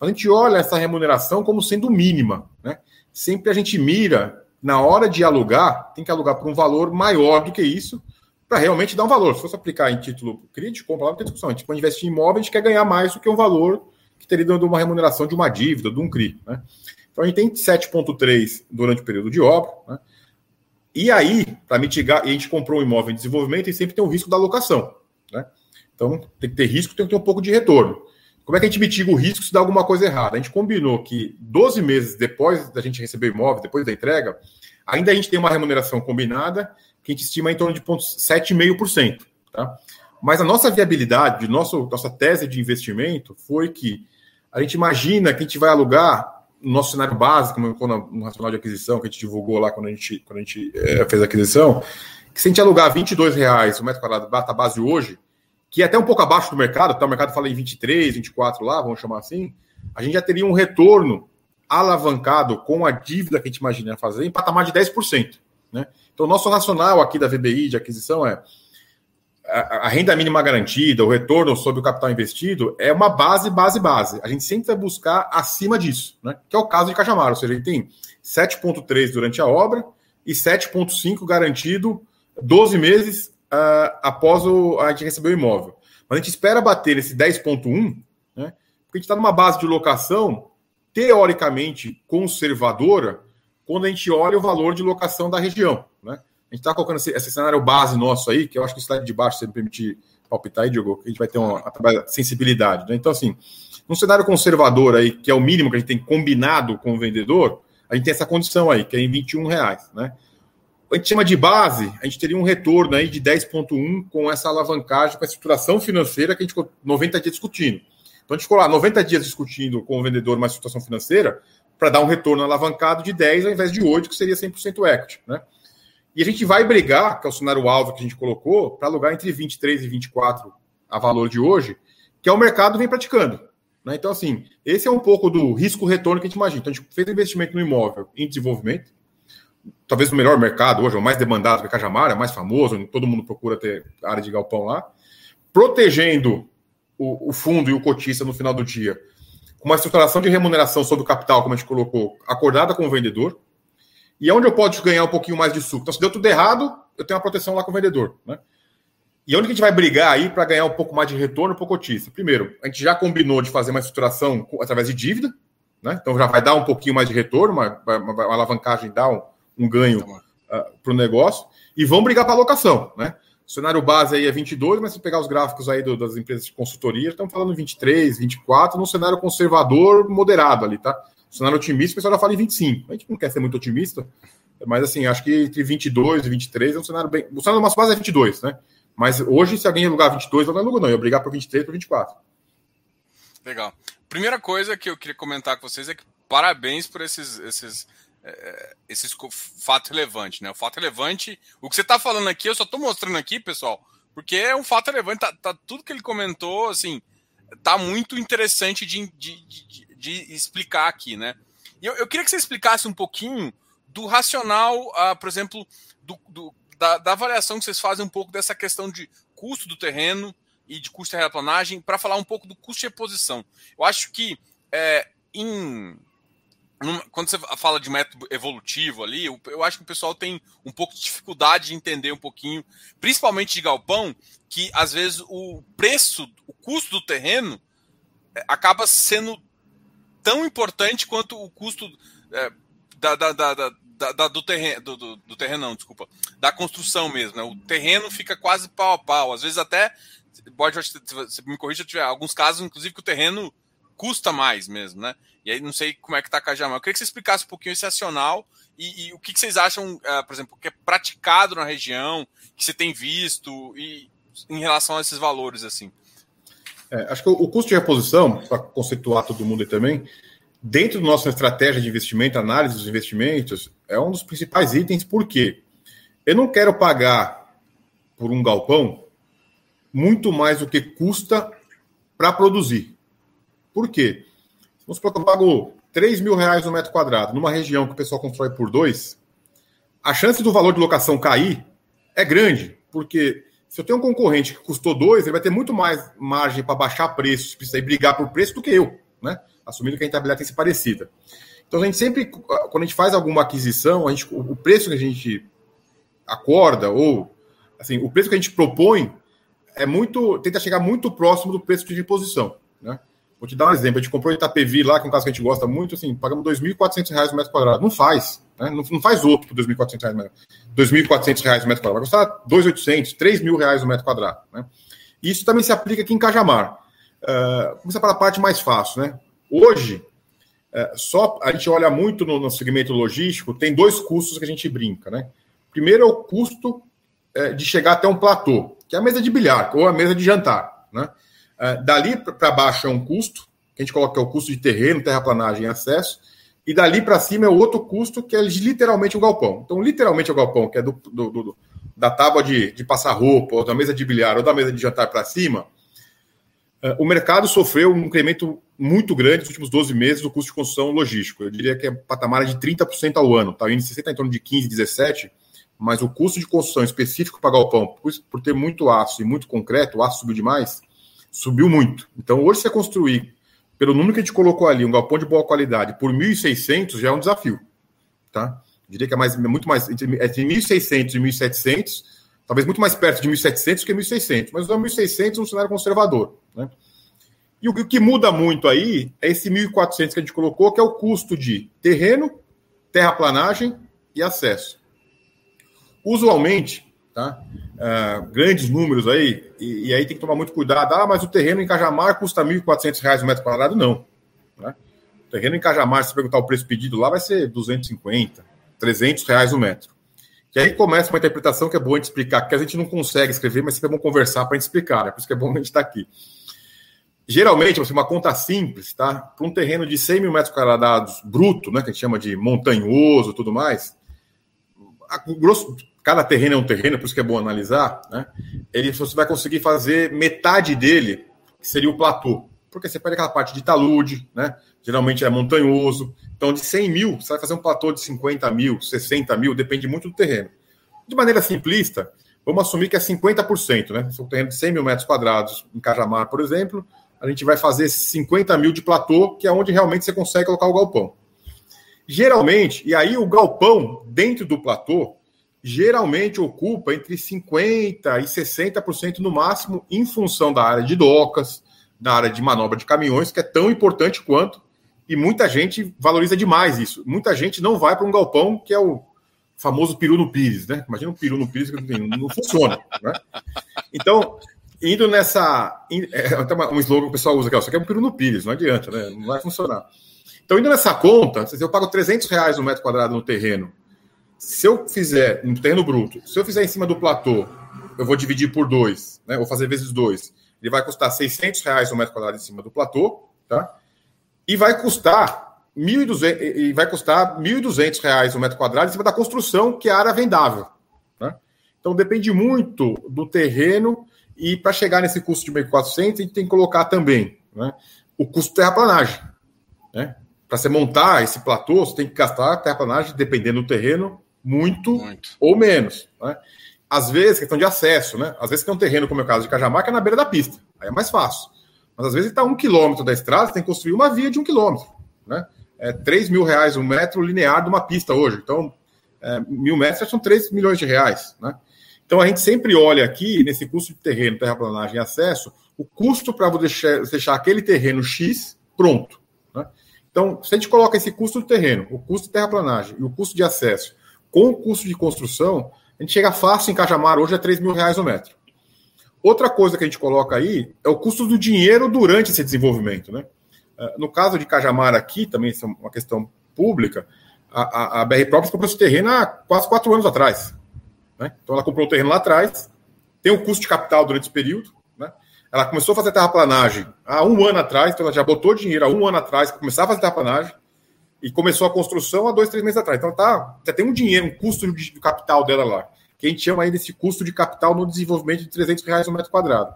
A gente olha essa remuneração como sendo mínima. Né? Sempre a gente mira, na hora de alugar, tem que alugar por um valor maior do que isso, para realmente dar um valor. Se fosse aplicar em título crítico, compra lá, não tem discussão. A gente, quando investir em imóvel, a gente quer ganhar mais do que um valor que teria dando uma remuneração de uma dívida, de um CRI. Né? Então a gente tem 7,3 durante o período de obra. Né? E aí, para mitigar, a gente comprou um imóvel em desenvolvimento e sempre tem o risco da locação. Né? Então, tem que ter risco, tem que ter um pouco de retorno. Como é que a gente mitiga o risco se dá alguma coisa errada? A gente combinou que 12 meses depois da gente receber o imóvel, depois da entrega, ainda a gente tem uma remuneração combinada que a gente estima em torno de 7,5%. Tá? Mas a nossa viabilidade, nosso, nossa tese de investimento foi que a gente imagina que a gente vai alugar nosso cenário básico, no racional de aquisição que a gente divulgou lá quando a gente, quando a gente é, fez a aquisição, que se a gente alugar 22 reais o metro quadrado data base hoje, que é até um pouco abaixo do mercado, tá? o mercado fala em 23, 24 lá, vamos chamar assim, a gente já teria um retorno alavancado com a dívida que a gente imagina fazer em patamar de 10%. Né? Então, nosso racional aqui da VBI de aquisição é a, renda mínima garantida, o retorno sobre o capital investido, é uma base, base, base. A gente sempre vai buscar acima disso, né? que é o caso de Cajamar, ou seja, ele tem 7,3 durante a obra e 7,5 garantido 12 meses uh, após o, a gente receber o imóvel. Mas a gente espera bater nesse 10,1, né? porque a gente está numa base de locação teoricamente conservadora quando a gente olha o valor de locação da região. Né? Gente está colocando esse, esse, cenário base nosso aí, que eu acho que o slide de baixo, se me permitir palpitar aí, Diogo, a gente vai ter uma, uma sensibilidade. Né? Então, assim, num cenário conservador aí, que é o mínimo que a gente tem combinado com o vendedor, a gente tem essa condição aí, que é em 21 reais. Né? A gente chama de base, a gente teria um retorno aí de 10,1 com essa alavancagem, com a estruturação financeira que a gente ficou 90 dias discutindo. Então a gente ficou lá 90 dias discutindo com o vendedor uma situação financeira para dar um retorno alavancado de 10 ao invés de 8, que seria 100% equity. Né? E a gente vai brigar, que é o cenário alvo que a gente colocou, para alugar entre 23 e 24 a valor de hoje, que é o mercado vem praticando. Né? Então, assim, esse é um pouco do risco-retorno que a gente imagina. Então, a gente fez investimento no imóvel em desenvolvimento, talvez o melhor mercado hoje, é o mais demandado que é Cajamar, é mais famoso, todo mundo procura ter área de galpão lá, protegendo o, o fundo e o cotista no final do dia, com uma estruturação de remuneração sobre o capital, como a gente colocou, acordada com o vendedor, e onde eu posso ganhar um pouquinho mais de suco. Então, se deu tudo errado, eu tenho uma proteção lá com o vendedor. Né? E onde que a gente vai brigar aí para ganhar um pouco mais de retorno para o cotista? Primeiro, a gente já combinou de fazer uma estruturação através de dívida, né? então já vai dar um pouquinho mais de retorno, uma, uma, uma alavancagem dá um, um ganho uh, para o negócio, e vão brigar para alocação. Né? O cenário base aí é 22, mas se pegar os gráficos aí do, das empresas de consultoria, estão falando 23, 24, num cenário conservador moderado ali, tá? Cenário otimista, o pessoal já fala em 25. A gente não quer ser muito otimista, mas assim, acho que entre 22 e 23 é um cenário bem. O cenário da nossa base é 22, né? Mas hoje, se alguém alugar 22, eu não alugo, não. Eu brigar por 23 por 24. Legal. Primeira coisa que eu queria comentar com vocês é que parabéns por esses, esses, é, esses fatos relevantes, né? O fato relevante, o que você está falando aqui, eu só estou mostrando aqui, pessoal, porque é um fato relevante. Tá, tá, tudo que ele comentou, assim, tá muito interessante de, de, de de explicar aqui, né? Eu, eu, queria que você explicasse um pouquinho do racional, uh, por exemplo, do, do, da, da, avaliação que vocês fazem um pouco dessa questão de custo do terreno e de custo de terraplanagem, para falar um pouco do custo de reposição. Eu acho que é, em, quando você fala de método evolutivo ali, eu, eu, acho que o pessoal tem um pouco de dificuldade de entender um pouquinho, principalmente de galpão, que às vezes o preço, o custo do terreno é, acaba sendo tão importante quanto o custo é, da, da, da, da, do terreno, do, do, do, terreno não, desculpa, da construção mesmo. Né? O terreno fica quase pau a pau. Às vezes até, pode, você me corrija se tiver alguns casos, inclusive, que o terreno custa mais mesmo, né? E aí não sei como é que tá Cajamar. Eu queria que você explicasse um pouquinho esse acional e, e o que, que, vocês acham, uh, por exemplo, que é praticado na região, que você tem visto e em relação a esses valores, assim. É, acho que o, custo de reposição, para conceituar todo mundo aí também, dentro da nossa estratégia de investimento, análise dos investimentos, é um dos principais itens, porque eu não quero pagar por um galpão muito mais do que custa para produzir. Por quê? Vamos supor que eu pago 3 mil reais no metro quadrado, numa região que o pessoal constrói por dois, a chance do valor de locação cair é grande, porque se eu tenho um concorrente que custou dois, ele vai ter muito mais margem para baixar preço, se precisar brigar por preço, do que eu, né? Assumindo que a rentabilidade tem que ser parecida. Então a gente sempre, quando a gente faz alguma aquisição, a gente, o preço que a gente acorda, ou assim, o preço que a gente propõe é muito. tenta chegar muito próximo do preço de reposição. Né? Vou te dar um exemplo. A gente comprou Itapevi lá, que é um caso que a gente gosta muito, assim, pagamos R$ 2.400 no metro quadrado. Não faz. Né? Não, não faz outro por R$ 2.400 R$ 2.400 no metro quadrado. Vai custar R$ 2.800, R$ 3.000 no metro quadrado. Né? Isso também se aplica aqui em Cajamar. Uh, começar pela parte mais fácil. Né? Hoje, uh, só a gente olha muito no, no, segmento logístico, tem dois custos que a gente brinca. Né? Primeiro é o custo uh, de chegar até um platô, que é a mesa de bilhar ou a mesa de jantar. Né? dali para baixo é um custo, que a gente coloca que é o custo de terreno, terraplanagem e acesso e dali para cima é outro custo que é literalmente o galpão. Então, literalmente o galpão, que é do, do, do da tábua de, de, passar roupa, ou da mesa de bilhar, ou da mesa de jantar para cima, uh, o mercado sofreu um incremento muito grande nos últimos 12 meses do custo de construção logístico. Eu diria que é patamar de 30% ao ano, tá? O índice está em torno de 15, 17, mas o custo de construção específico para galpão, por ter muito aço e muito concreto, o aço subiu demais, subiu muito. Então, hoje você construir, pelo número que a gente colocou ali, um galpão de boa qualidade por 1.600 já é um desafio, tá? Diria que é mais, muito mais, entre 1.600 e 1.700, talvez muito mais perto de 1.700 que 1.600, mas o 1.600 é um cenário conservador, né? E o que muda muito aí é esse 1.400 que a gente colocou, que é o custo de terreno, terraplanagem e acesso. Usualmente, tá? Uh, grandes números aí, e, e, aí tem que tomar muito cuidado. Ah, mas o terreno em Cajamar custa R$ 1.400 o metro quadrado? Não. Né? O terreno em Cajamar, se perguntar o preço pedido lá, vai ser 250, 300 reais o metro. E aí começa uma interpretação que é boa a gente explicar, que a gente não consegue escrever, mas sempre é bom conversar para a gente explicar, né? por isso que é bom a gente estar tá aqui. Geralmente, assim, uma conta simples, tá? Para um terreno de 100 mil metros quadrados bruto, né, que a gente chama de montanhoso tudo mais, a, grosso, cada terreno é um terreno, por isso que é bom analisar, né? Ele, você vai conseguir fazer metade dele, que seria o platô. Porque você pega aquela parte de talude, né? Geralmente é montanhoso. Então, de 100 mil, você vai fazer um platô de 50 mil, 60 mil, depende muito do terreno. De maneira simplista, vamos assumir que é 50%, né? Se o terreno de 100 mil metros quadrados em Cajamar, por exemplo, a gente vai fazer 50 mil de platô, que é onde realmente você consegue colocar o galpão. Geralmente, e aí o galpão dentro do platô, geralmente ocupa entre 50% e 60% no máximo, em função da área de docas, da área de manobra de caminhões, que é tão importante quanto, e muita gente valoriza demais isso. Muita gente não vai para um galpão que é o famoso peru no pires, né? Imagina um peru no pires que não, não funciona, né? Então, indo nessa. É um slogan que o pessoal usa aqui, ó, isso aqui é um peru no pires, não adianta, né? Não vai funcionar. Então, indo nessa conta, eu pago 300 reais no metro quadrado no terreno. Se eu fizer no terreno bruto, se eu fizer em cima do platô, eu vou dividir por dois, né? Vou fazer vezes dois. Ele vai custar 600 reais no metro quadrado em cima do platô, tá? E vai custar 1.200, e vai custar 1.200 reais o metro quadrado em cima da construção, que é a área vendável. Né? Então depende muito do terreno e para chegar nesse custo de 1.400, a gente tem que colocar também né, o custo de terraplanagem. Né? Para você montar esse platô, você tem que gastar terraplanagem, dependendo do terreno, muito, muito. ou menos. Né? Às vezes, questão de acesso, né? Às vezes tem um terreno, como é o caso de Cajamar, que é na beira da pista. Aí é mais fácil. Mas às vezes está um quilômetro da estrada, você tem que construir uma via de um quilômetro. Né? É 3 mil reais um metro linear de uma pista hoje. Então, é, mil metros são 3 milhões de reais. Né? Então a gente sempre olha aqui, nesse custo de terreno, terraplanagem e acesso, o custo para deixar, deixar aquele terreno X pronto. Né? Então, se a gente coloca esse custo do terreno, o custo de terraplanagem e o custo de acesso com o custo de construção, a gente chega fácil em Cajamar hoje a 3 mil reais o metro. Outra coisa que a gente coloca aí é o custo do dinheiro durante esse desenvolvimento. Né? Ah, no caso de Cajamar aqui, também isso é uma questão pública, a, a, a BR Properties comprou esse terreno há quase quatro anos atrás. Né? Então ela comprou o terreno lá atrás, tem um custo de capital durante esse período. Né? Ela começou a fazer terraplanagem há um ano atrás, então ela já botou dinheiro há um ano atrás para começar a fazer terraplanagem e começou a construção há dois, três meses atrás. Então tá, já tem um dinheiro, um custo de capital dela lá, que a gente chama aí desse custo de capital no desenvolvimento de 300 reais no metro quadrado.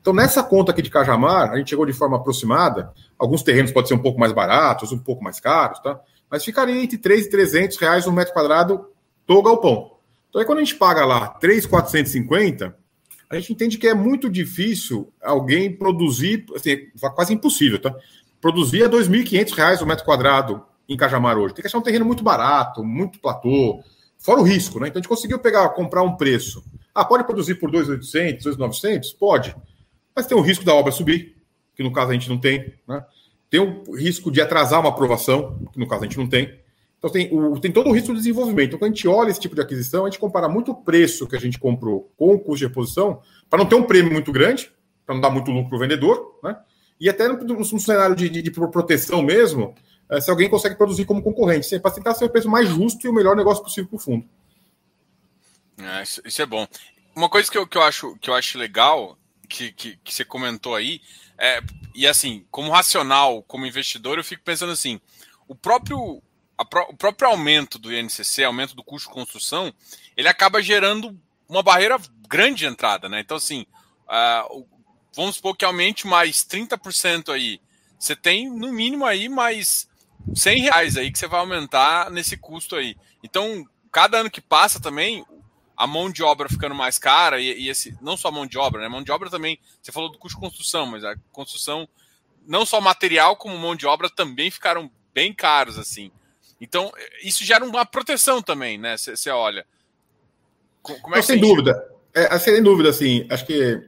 Então, nessa conta aqui de Cajamar, a gente chegou de forma aproximada. Alguns terrenos podem ser um pouco mais baratos, um pouco mais caros, tá? Mas ficaria entre 3 e 300 reais no metro quadrado do galpão. Então, aí quando a gente paga lá 3,450, a gente entende que é muito difícil alguém produzir, assim, quase impossível, tá? Produzir a R$ 2.500 o metro quadrado em Cajamar hoje. Tem que achar um terreno muito barato, muito platô, fora o risco, né? Então a gente conseguiu pegar, comprar um preço. Ah, pode produzir por 2.800, 2.900? Pode. Mas tem o risco da obra subir, que no caso a gente não tem, né? Tem o risco de atrasar uma aprovação, que no caso a gente não tem. Então tem, o, tem todo o risco de desenvolvimento. Então, quando a gente olha esse tipo de aquisição, a gente compara muito o preço que a gente comprou com o custo de reposição, para não ter um prêmio muito grande, para não dar muito lucro para o vendedor, né? E até no, cenário de, de, de, proteção mesmo, se alguém consegue produzir como concorrente, para tentar ser o preço mais justo e o melhor negócio possível para o fundo. É, isso, é bom. Uma coisa que eu, que eu, acho, que eu acho legal, que, que, que você comentou aí, é, e assim, como racional, como investidor, eu fico pensando assim, o próprio o próprio aumento do INCC, aumento do custo de construção, ele acaba gerando uma barreira grande de entrada, né? Então, assim, uh, vamos supor que aumente mais 30% aí. Você tem, no mínimo, aí mais 100 reais aí que você vai aumentar nesse custo aí. Então, cada ano que passa também, a mão de obra ficando mais cara, e, e, esse, não só a mão de obra, né? A mão de obra também, você falou do custo de construção, mas a construção, não só material, como mão de obra também ficaram bem caros, assim. Então, isso gera uma proteção também, né? Você olha. Como é não, sem dúvida. É, sem dúvida, assim, acho que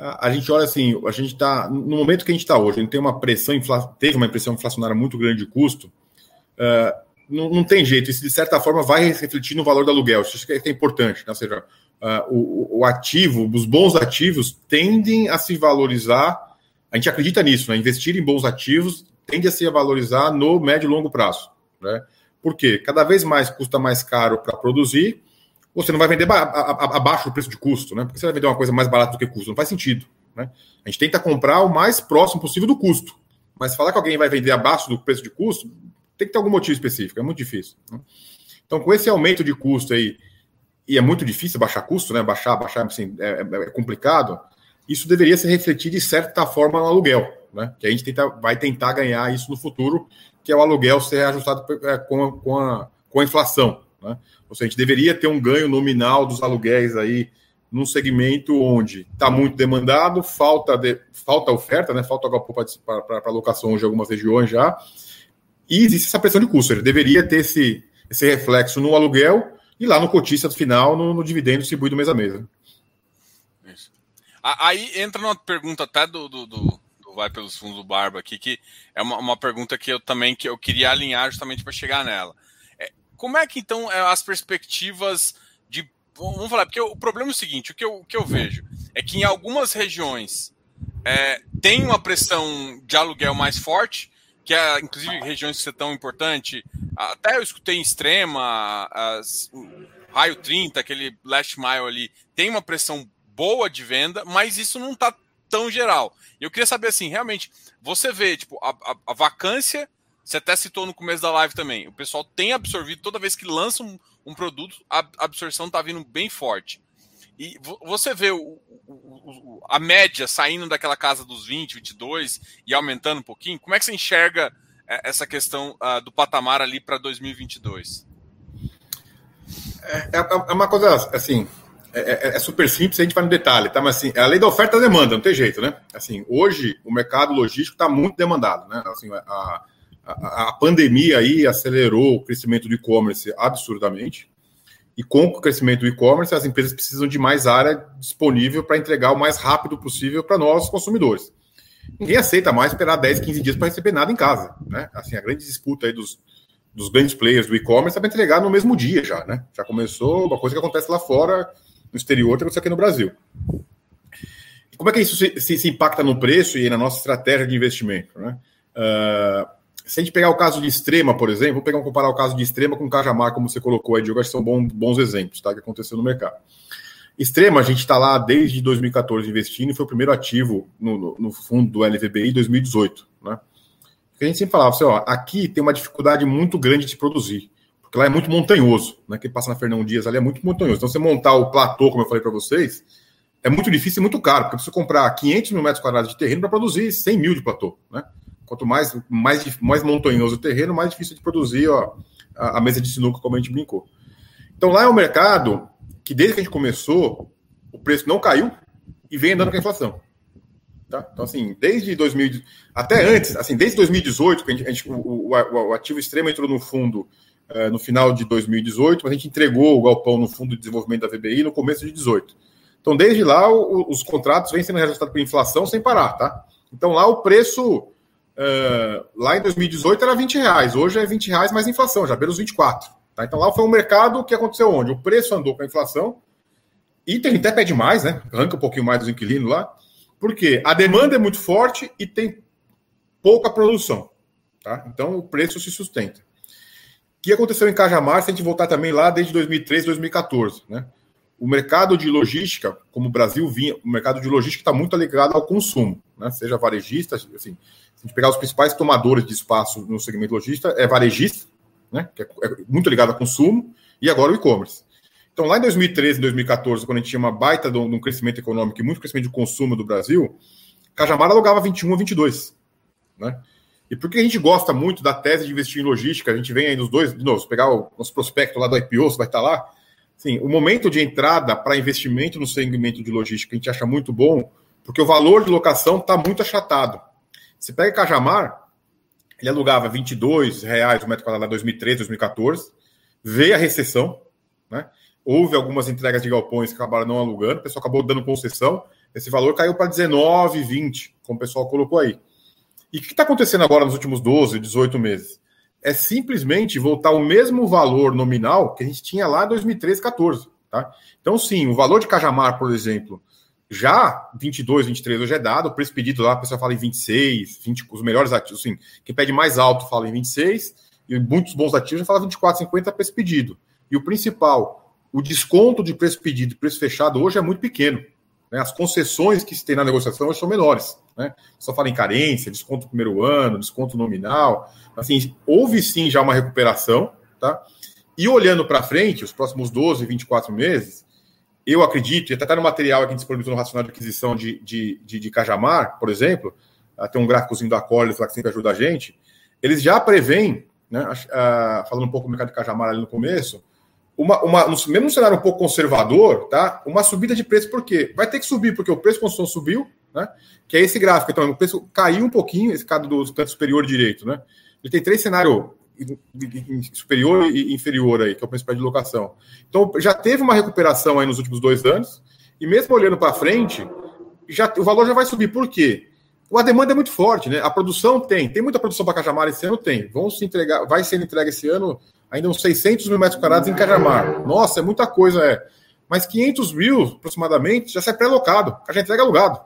a, gente olha assim, a gente está, no momento que a gente está hoje, a gente tem uma pressão, teve uma pressão inflacionária muito grande de custo, uh, não, não, tem jeito, isso de certa forma vai refletir no valor do aluguel, isso é, é importante, né? ou seja, uh, o, o, ativo, os bons ativos tendem a se valorizar, a gente acredita nisso, né? investir em bons ativos tende a se valorizar no médio e longo prazo. Né? Por quê? Cada vez mais custa mais caro para produzir, você não vai vender abaixo do preço de custo, né? Porque você vai vender uma coisa mais barata do que custo, não faz sentido. Né? A gente tenta comprar o mais próximo possível do custo. Mas falar que alguém vai vender abaixo do preço de custo, tem que ter algum motivo específico, é muito difícil. Né? Então, com esse aumento de custo aí, e é muito difícil baixar custo, né? Baixar, baixar, assim, é, é, é complicado. Isso deveria se refletir de certa forma no aluguel, né? Que a gente tenta, vai tentar ganhar isso no futuro, que é o aluguel ser ajustado é, com a, com a, com a inflação, né? Ou seja, a gente deveria ter um ganho nominal dos aluguéis aí num segmento onde está muito demandado, falta, de, falta oferta, né? Falta para locação em algumas regiões já, e existe essa pressão de custo. Ele deveria ter esse, esse reflexo no aluguel e lá no cotista final, no, no dividendo distribuído mês a mês. Isso. Aí entra uma pergunta até do, do, do, do, Vai pelos Fundos do Barba aqui, que é uma, uma pergunta que eu também que eu queria alinhar justamente para chegar nela. Como é que então é as perspectivas de. Vamos falar, porque o problema é o seguinte: o que eu, o que eu vejo é que em algumas regiões é, tem uma pressão de aluguel mais forte, que é, inclusive, regiões que são tão importante. Até eu escutei em Extrema, as, Raio 30, aquele last mile ali, tem uma pressão boa de venda, mas isso não está tão geral. Eu queria saber, assim, realmente, você vê, tipo, a, a, a, vacância, você até citou no começo da live também, o pessoal tem absorvido, toda vez que lança um, um produto, a absorção está vindo bem forte. E você vê o, o, a média saindo daquela casa dos 20, 22 e aumentando um pouquinho. Como é que você enxerga é, essa questão uh, do patamar ali para 2022? É, é, é, uma coisa assim, é, é, é, super simples, a gente vai no detalhe, tá? Mas assim, é a lei da oferta demanda, não tem jeito, né? Assim, hoje o mercado logístico está muito demandado, né? Assim, a, a, a pandemia aí acelerou o crescimento do e-commerce absurdamente. E com o crescimento do e-commerce, as empresas precisam de mais área disponível para entregar o mais rápido possível para nós, consumidores. Ninguém aceita mais esperar 10, 15 dias para receber nada em casa. Né? Assim, a grande disputa aí dos, dos grandes players do e-commerce é para entregar no mesmo dia já. Né? Já começou uma coisa que acontece lá fora, no exterior, tem aqui no Brasil. E como é que isso se, se, se, impacta no preço e na nossa estratégia de investimento? Né? Uh, se a gente pegar o caso de Extrema, por exemplo, vou pegar, comparar o caso de Extrema com o Cajamar, como você colocou aí, Diogo, acho que são bons, bons exemplos tá, que aconteceu no mercado. Extrema, a gente está lá desde 2014 investindo e foi o primeiro ativo no, no, no fundo do LVBI em 2018. Né? a gente sempre falava assim, ó, aqui tem uma dificuldade muito grande de produzir, porque lá é muito montanhoso, né? Quem passa na Fernão Dias ali é muito montanhoso. Então, você montar o platô, como eu falei para vocês, é muito difícil e muito caro, porque você comprar 500 mil metros quadrados de terreno para produzir 100 mil de platô, né? Quanto mais, mais, mais montanhoso o terreno, mais difícil de produzir ó, a, a, mesa de sinuca, como a gente brincou. Então lá é um mercado que, desde que a gente começou, o preço não caiu e vem andando com a inflação. Tá? Então, assim, desde 2000, até antes, assim, desde 2018, que a gente, o, o, o, ativo extremo entrou no fundo uh, no final de 2018, mas a gente entregou o galpão no fundo de desenvolvimento da VBI no começo de 2018. Então, desde lá, os contratos vêm sendo reajustados por inflação sem parar, tá? Então, lá o preço Uh, lá em 2018 era 20 reais, hoje é 20 reais mais inflação, já beira os 24. Tá? Então lá foi um mercado que aconteceu onde? O preço andou com a inflação e tem até pede mais, né? Arranca um pouquinho mais dos inquilinos lá, porque a demanda é muito forte e tem pouca produção. Tá? Então o preço se sustenta. O que aconteceu em Cajamar, se a gente voltar também lá desde 2013, 2014, né? O mercado de logística, como o Brasil vinha, o mercado de logística está muito ligado ao consumo, né? Seja varejista, assim, a gente pegar os principais tomadores de espaço no segmento logística, é varejista, né, que é, é muito ligado a consumo, e agora o e-commerce. Então, lá em 2013, 2014, quando a gente tinha uma baita de um crescimento econômico e muito crescimento de consumo do Brasil, Cajamar alugava 21 a 22. Né? E por que a gente gosta muito da tese de investir em logística? A gente vem aí nos dois, de novo, pegar o nosso prospecto lá do IPO, você vai estar lá. Sim, o momento de entrada para investimento no segmento de logística a gente acha muito bom, porque o valor de locação está muito achatado. Você pega Cajamar, ele alugava 22 reais o metro quadrado em 2013, 2014, veio a recessão, né? Houve algumas entregas de galpões que acabaram não alugando, o pessoal acabou dando concessão, esse valor caiu para 19, 20, como o pessoal colocou aí. E o que está acontecendo agora nos últimos 12, 18 meses? É simplesmente voltar ao mesmo valor nominal que a gente tinha lá em 2013, 14. Tá? Então, sim, o valor de Cajamar, por exemplo, já 22, 23 hoje é dado, o preço pedido lá, a pessoa fala em 26, 20, os melhores ativos, assim, quem pede mais alto fala em 26, e muitos bons ativos já fala 24, 50 preço pedido. E o principal, o desconto de preço pedido e preço fechado hoje é muito pequeno. Né? As concessões que se tem na negociação hoje são menores. Né? Só fala em carência, desconto no primeiro ano, desconto nominal. Assim, houve sim já uma recuperação. Tá? E olhando para frente, os próximos 12, 24 meses, eu acredito, e até está no material aqui disponibilizado no racional de aquisição de, de, de, de Cajamar, por exemplo, ah, tem um gráficozinho da Corliss lá que sempre ajuda a gente, eles já preveem, né, uh, falando um pouco do mercado de Cajamar ali no começo, uma, uma, mesmo um cenário um pouco conservador, tá? Uma subida de preço, por quê? Vai ter que subir, porque o preço de construção subiu, né? Que é esse gráfico. Então, o preço caiu um pouquinho, esse caso do canto superior direito, né? Ele tem três cenários superior e inferior aí, que é o principal de locação. Então, já teve uma recuperação aí nos últimos dois anos, e mesmo olhando para frente, já, o valor já vai subir. Por quê? A demanda é muito forte, né? A produção tem, tem muita produção para Cajamar esse ano? Tem. Vão se entregar, vai ser entregue esse ano ainda uns 600 mil metros quadrados em Cajamar. Nossa, é muita coisa, é. Mas 500 mil, aproximadamente, já sai pré-locado, a gente entrega alugado.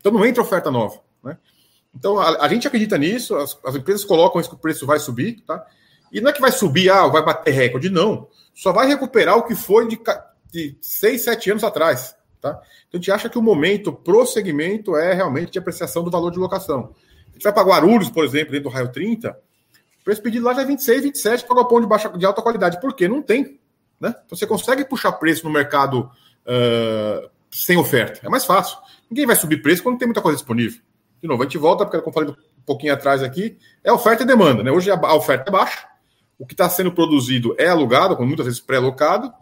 Então não entra oferta nova, né? Então a, a gente acredita nisso, as, as, empresas colocam isso que o preço vai subir, tá? E não é que vai subir, ah, vai bater recorde, não. Só vai recuperar o que foi de, de 6, 7 anos atrás. Tá? Então a gente acha que o momento pro segmento é realmente de apreciação do valor de locação. A gente vai para Guarulhos, por exemplo, dentro do raio 30, o preço pedido lá já é 26, 27 para galpão de, baixa, de alta qualidade. Por quê? Não tem. Né? Então você consegue puxar preço no mercado uh, sem oferta. É mais fácil. Ninguém vai subir preço quando tem muita coisa disponível. De novo, a gente volta, porque como eu falei um pouquinho atrás aqui, é oferta e demanda. Né? Hoje a oferta é baixa, o que está sendo produzido é alugado, muitas vezes pré-locado.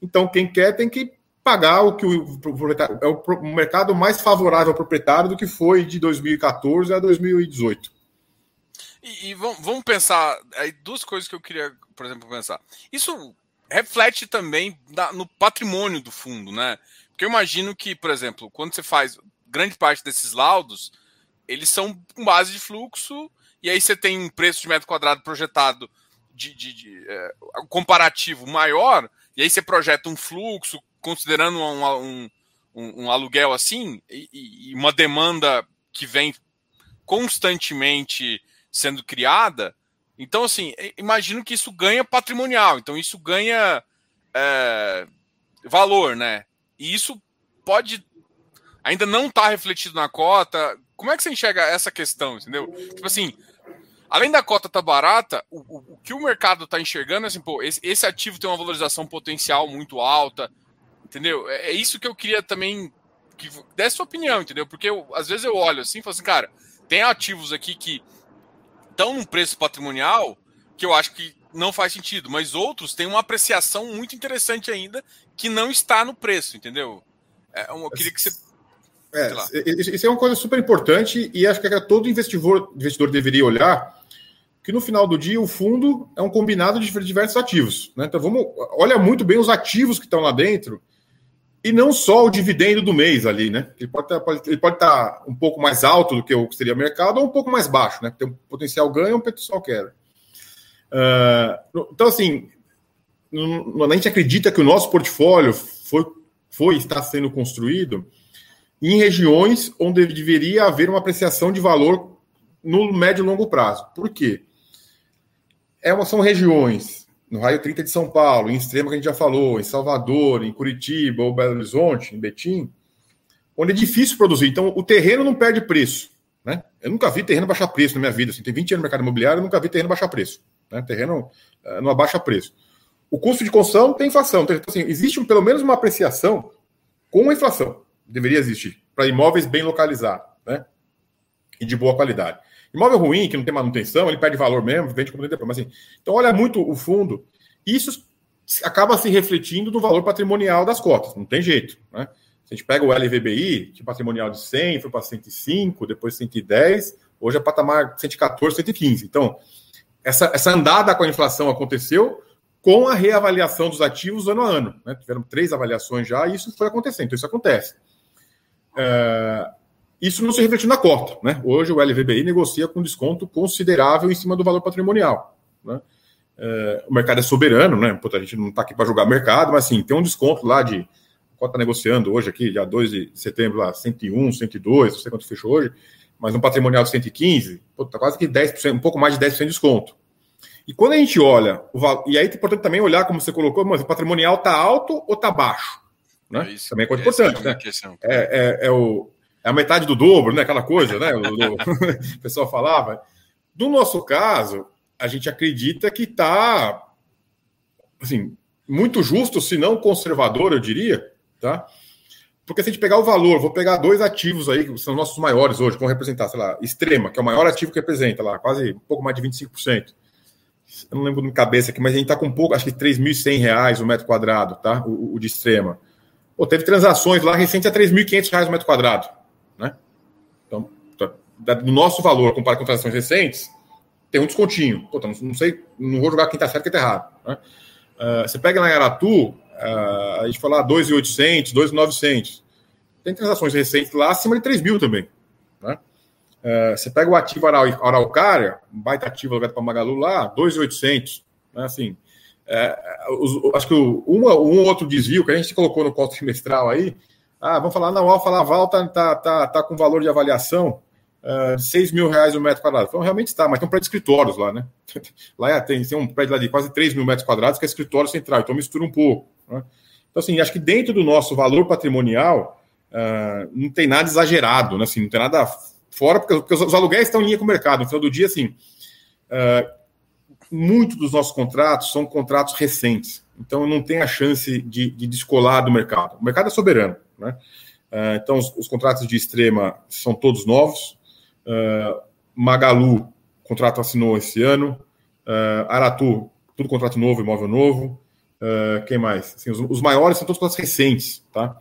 Então, quem quer tem que pagar o que o proprietário. É o mercado mais favorável ao proprietário do que foi de 2014 a 2018. E, e vamos pensar. Aí, duas coisas que eu queria, por exemplo, pensar. Isso reflete também na, no patrimônio do fundo, né? Porque eu imagino que, por exemplo, quando você faz grande parte desses laudos, eles são com base de fluxo, e aí você tem um preço de metro quadrado projetado de, de, de é, comparativo maior, e aí você projeta um fluxo considerando um, um, um, aluguel assim, e, e, uma demanda que vem constantemente sendo criada, então, assim, imagino que isso ganha patrimonial, então isso ganha é, valor, né? E isso pode ainda não estar tá refletido na cota. Como é que você enxerga essa questão, entendeu? Tipo assim, além da cota estar tá barata, o, o, o, que o mercado está enxergando é assim, pô, esse, esse, ativo tem uma valorização potencial muito alta, Entendeu? É, é isso que eu queria também que desse sua opinião, entendeu? Porque eu, às vezes eu olho assim e falo assim, cara, tem ativos aqui que estão num preço patrimonial que eu acho que não faz sentido, mas outros têm uma apreciação muito interessante ainda que não está no preço, entendeu? É, eu queria que você. É, isso é uma coisa super importante e acho que todo investidor, investidor deveria olhar que no final do dia o fundo é um combinado de diversos ativos. Né? Então vamos olha muito bem os ativos que estão lá dentro e não só o dividendo do mês ali, né? Ele pode, estar, pode estar um pouco mais alto do que o que seria mercado ou um pouco mais baixo, né? Tem um potencial ganho ou um potencial queda. Uh, então, assim, a gente acredita que o nosso portfólio foi, foi está sendo construído em regiões onde deveria haver uma apreciação de valor no médio e longo prazo. Por quê? É uma, são regiões no raio 30 de São Paulo, em Extrema, que a gente já falou, em Salvador, em Curitiba ou Belo Horizonte, em Betim, onde é difícil produzir. Então, o terreno não perde preço. Né? Eu nunca vi terreno baixar preço na minha vida. Assim, tem 20 anos no mercado imobiliário, eu nunca vi terreno baixar preço. Né? Terreno uh, não abaixa preço. O custo de construção tem inflação. Então, assim, existe pelo menos uma apreciação com a inflação. Deveria existir, para imóveis bem localizados né? e de boa qualidade. Imóvel ruim, que não tem manutenção, ele perde valor mesmo, vende como depois. Mas, assim, então, olha muito o fundo. Isso acaba se refletindo no valor patrimonial das cotas, não tem jeito. Né? Se a gente pega o LVBI, que patrimonial de 100 foi para 105, depois 110, hoje é patamar 114, 115. Então, essa, essa andada com a inflação aconteceu com a reavaliação dos ativos ano a ano. Né? Tiveram três avaliações já e isso foi acontecendo. Então, isso acontece. É, isso não se refletiu na cota. Né? Hoje o LVBI negocia com desconto considerável em cima do valor patrimonial. Né? É, o mercado é soberano, né? Puta, a gente não está aqui para julgar mercado, mas assim, tem um desconto lá de. A cota negociando hoje aqui, dia 2 de setembro, lá, 101, 102, não sei quanto fechou hoje, mas um patrimonial de 115, puta, quase que 10%, um pouco mais de 10% de desconto. E quando a gente olha, e aí é importante também olhar, como você colocou, mas o patrimonial está alto ou está baixo? Né? É isso, também é coisa importante, né? É, é, é, o, é a metade do dobro, né? Aquela coisa, né? O, do, o pessoal falava. No nosso caso, a gente acredita que está assim, muito justo, se não conservador, eu diria, tá? Porque se a gente pegar o valor, vou pegar dois ativos aí, que são nossos maiores hoje, vão representar, sei lá, Extrema, que é o maior ativo que representa lá, quase um pouco mais de 25%. Eu não lembro de cabeça aqui, mas a gente está com um pouco, acho que 3.100 reais o metro quadrado, tá? O, o de Extrema. Pô, teve transações lá recentes a 3.500 reais o metro quadrado, né? Então, tá, do nosso valor, comparado com transações recentes, tem um descontinho. Pô, não, não, sei, não vou jogar quem está certo e quem está errado. Né? Uh, você pega na Aratu, uh, a gente fala 2.800, 2.900. Tem transações recentes lá acima de 3 mil também. Né? Uh, você pega o ativo Araucária, um baita ativo alugado para Magalu lá, 2.800. Né? Assim, é, os, acho que um outro desvio que a gente colocou no cálculo trimestral aí, ah, vamos falar, não, Alfa Laval está tá, tá, tá com valor de avaliação uh, 6 mil reais o metro quadrado. Então, realmente está, mas tem um prédio de escritórios lá, né? lá é, tem, tem um prédio lá de quase 3 mil metros quadrados que é escritório central, então mistura um pouco. Né? Então, assim, acho que dentro do nosso valor patrimonial uh, não tem nada exagerado, né? Assim, não tem nada fora, porque, porque os aluguéis estão em linha com o mercado. No final do dia, assim, uh, muitos dos nossos contratos são contratos recentes, então não tem a chance de, de descolar do mercado. O mercado é soberano, né? Uh, então, os, os, contratos de extrema são todos novos. Uh, Magalu, contrato assinou esse ano. Uh, Aratu, tudo contrato novo, imóvel novo. Uh, quem mais? Assim, os, os, maiores são todos contratos recentes, tá?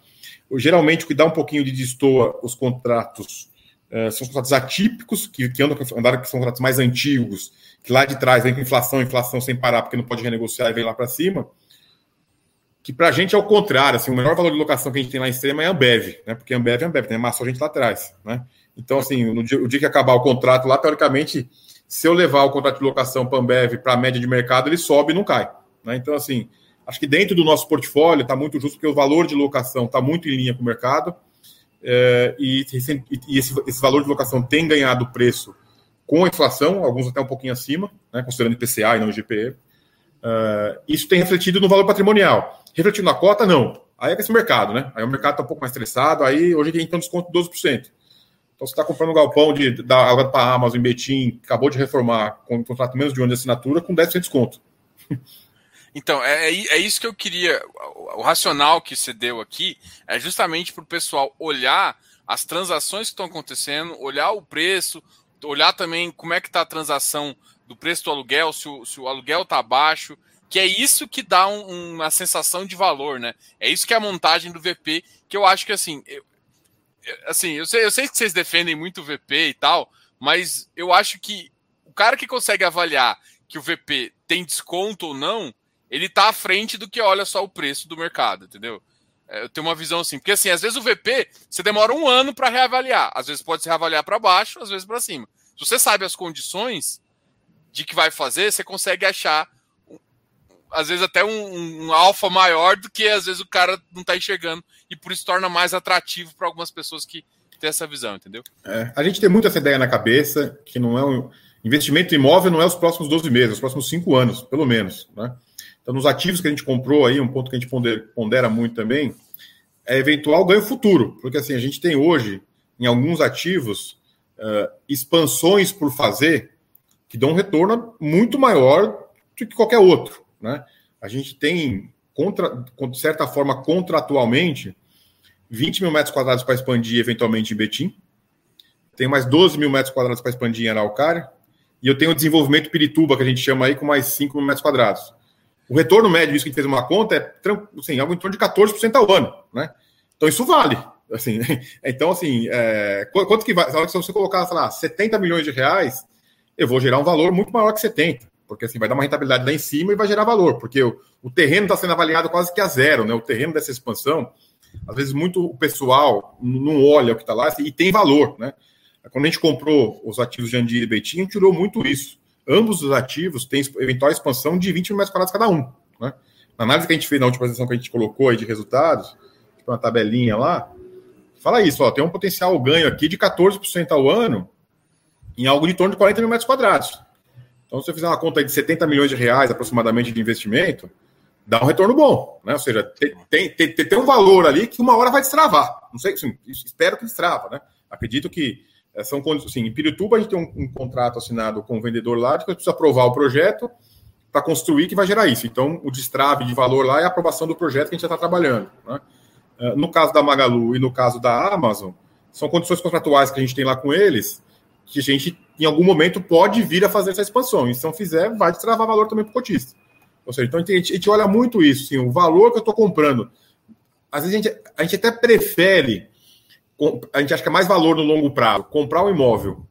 Geralmente, o que dá um pouquinho de destoa os contratos uh, são os contratos atípicos, que, que andam, andaram, que são contratos mais antigos, que lá de trás vem com inflação, inflação sem parar, porque não pode renegociar e vem lá para cima. Que para a gente é o contrário, assim, o menor valor de locação que a gente tem lá em extrema é a Ambev, né? Porque a Ambev é Ambev, tem massa a gente lá atrás, né? Então, assim, no dia, o dia que acabar o contrato lá, teoricamente, se eu levar o contrato de locação para a Ambev para a média de mercado, ele sobe e não cai. Né? Então, assim, acho que dentro do nosso portfólio está muito justo, porque o valor de locação está muito em linha com o mercado. É, e, e esse, esse, valor de locação tem ganhado preço com a inflação, alguns até um pouquinho acima, né, considerando IPCA e não IGPE. É, isso tem refletido no valor patrimonial. Refletindo na cota, não. Aí é esse mercado, né? Aí o mercado está um pouco mais estressado, aí hoje tem um desconto de 12%. Então, você está comprando um galpão de, da água para Amazon em Betim, acabou de reformar com um contrato menos de um ano de assinatura, com 10% de desconto. Então, é, é, é isso que eu queria. O racional que você deu aqui é justamente para o pessoal olhar as transações que estão acontecendo, olhar o preço, olhar também como é que está a transação do preço do aluguel, se o, se o aluguel está baixo, que é isso que dá um, uma sensação de valor, né? É isso que é a montagem do VP, que eu acho que assim, eu, assim, eu sei, eu sei que vocês defendem muito o VP e tal, mas eu acho que o cara que consegue avaliar que o VP tem desconto ou não, ele tá à frente do que olha só o preço do mercado, entendeu? É, eu tenho uma visão assim, porque assim, às vezes o VP você demora um ano para reavaliar, às vezes pode se reavaliar para baixo, às vezes para cima. Se você sabe as condições de que vai fazer, você consegue achar às vezes até um, um alfa maior do que às vezes o cara não está enxergando e por isso torna mais atrativo para algumas pessoas que têm essa visão, entendeu? É, a gente tem muito essa ideia na cabeça que não é um investimento imóvel não é os próximos 12 meses, os próximos 5 anos, pelo menos, né? Então, nos ativos que a gente comprou aí, um ponto que a gente pondera, muito também, é eventual ganho futuro, porque assim, a gente tem hoje, em alguns ativos, uh, expansões por fazer que dão um retorno muito maior do que qualquer outro. Né? A gente tem, contra, de certa forma, contratualmente, 20 mil metros quadrados para expandir eventualmente em Betim. tenho mais 12 mil metros quadrados para expandir em Araucária, e eu tenho o desenvolvimento Pirituba, que a gente chama aí, com mais 5 mil metros quadrados. O retorno médio, isso que a gente fez uma conta, é assim, algo em torno de 14% ao ano, né? Então isso vale. Assim, então, assim, é, quanto que vai? Se você colocar, sei lá, 70 milhões de reais, eu vou gerar um valor muito maior que 70, porque assim vai dar uma rentabilidade lá em cima e vai gerar valor, porque o, o terreno está sendo avaliado quase que a zero, né? O terreno dessa expansão, às vezes muito o pessoal não olha o que está lá e tem valor, né? Quando a gente comprou os ativos de Andir e gente tirou muito isso. Ambos os ativos têm eventual expansão de 20 mil metros quadrados cada um. Né? Na análise que a gente fez na última sessão que a gente colocou aí de resultados, uma tabelinha lá, fala isso, ó, tem um potencial ganho aqui de 14% ao ano em algo de torno de 40 mil metros quadrados. Então, se você fizer uma conta de 70 milhões de reais aproximadamente de investimento, dá um retorno bom, né? Ou seja, tem, tem, tem, tem um valor ali que uma hora vai destravar. Não sei, assim, espero que destrava, né? Acredito que são condições. Assim, em Pirituba, a gente tem um, um contrato assinado com o vendedor lá, que precisa aprovar o projeto para construir que vai gerar isso. Então, o destrave de valor lá é a aprovação do projeto que a gente já está trabalhando. Né? É, no caso da Magalu e no caso da Amazon, são condições contratuais que a gente tem lá com eles, que a gente, em algum momento, pode vir a fazer essa expansão. E se não fizer, vai destravar valor também para o cotista. Ou seja, então a gente, a gente olha muito isso, assim, o valor que eu estou comprando. Às vezes a gente, a gente até prefere a gente acha que é mais valor no longo prazo comprar um imóvel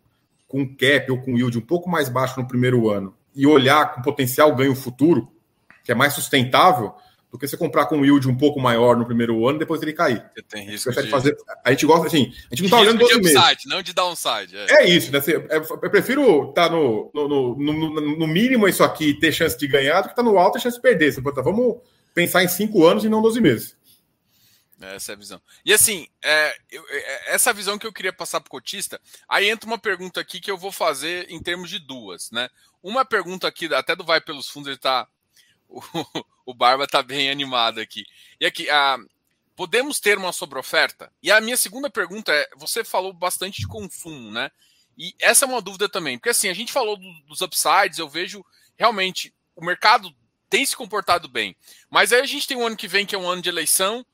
com cap ou com yield um pouco mais baixo no primeiro ano e olhar com potencial ganho futuro, que é mais sustentável, do que você comprar com yield um pouco maior no primeiro ano e depois ele cair. Você tem risco de... fazer. A gente gosta assim, a gente não está olhando 12 meses. Upside, não de downside. É, é isso, né? Eu prefiro estar tá no, no, no, no, mínimo isso aqui ter chance de ganhar do que estar tá no alto e chance de perder. Vamos pensar em cinco anos e não 12 meses. Essa é a visão. E assim, é, eu, é, essa visão que eu queria passar para o cotista, aí entra uma pergunta aqui que eu vou fazer em termos de duas, né? Uma pergunta aqui, até do Vai Pelos Fundos, ele tá. O, o Barba tá bem animado aqui. E aqui, a, podemos ter uma sobreoferta? E a minha segunda pergunta é: você falou bastante de consumo, né? E essa é uma dúvida também, porque assim, a gente falou do, dos upsides, eu vejo realmente o mercado tem se comportado bem. Mas aí a gente tem um ano que vem que é um ano de eleição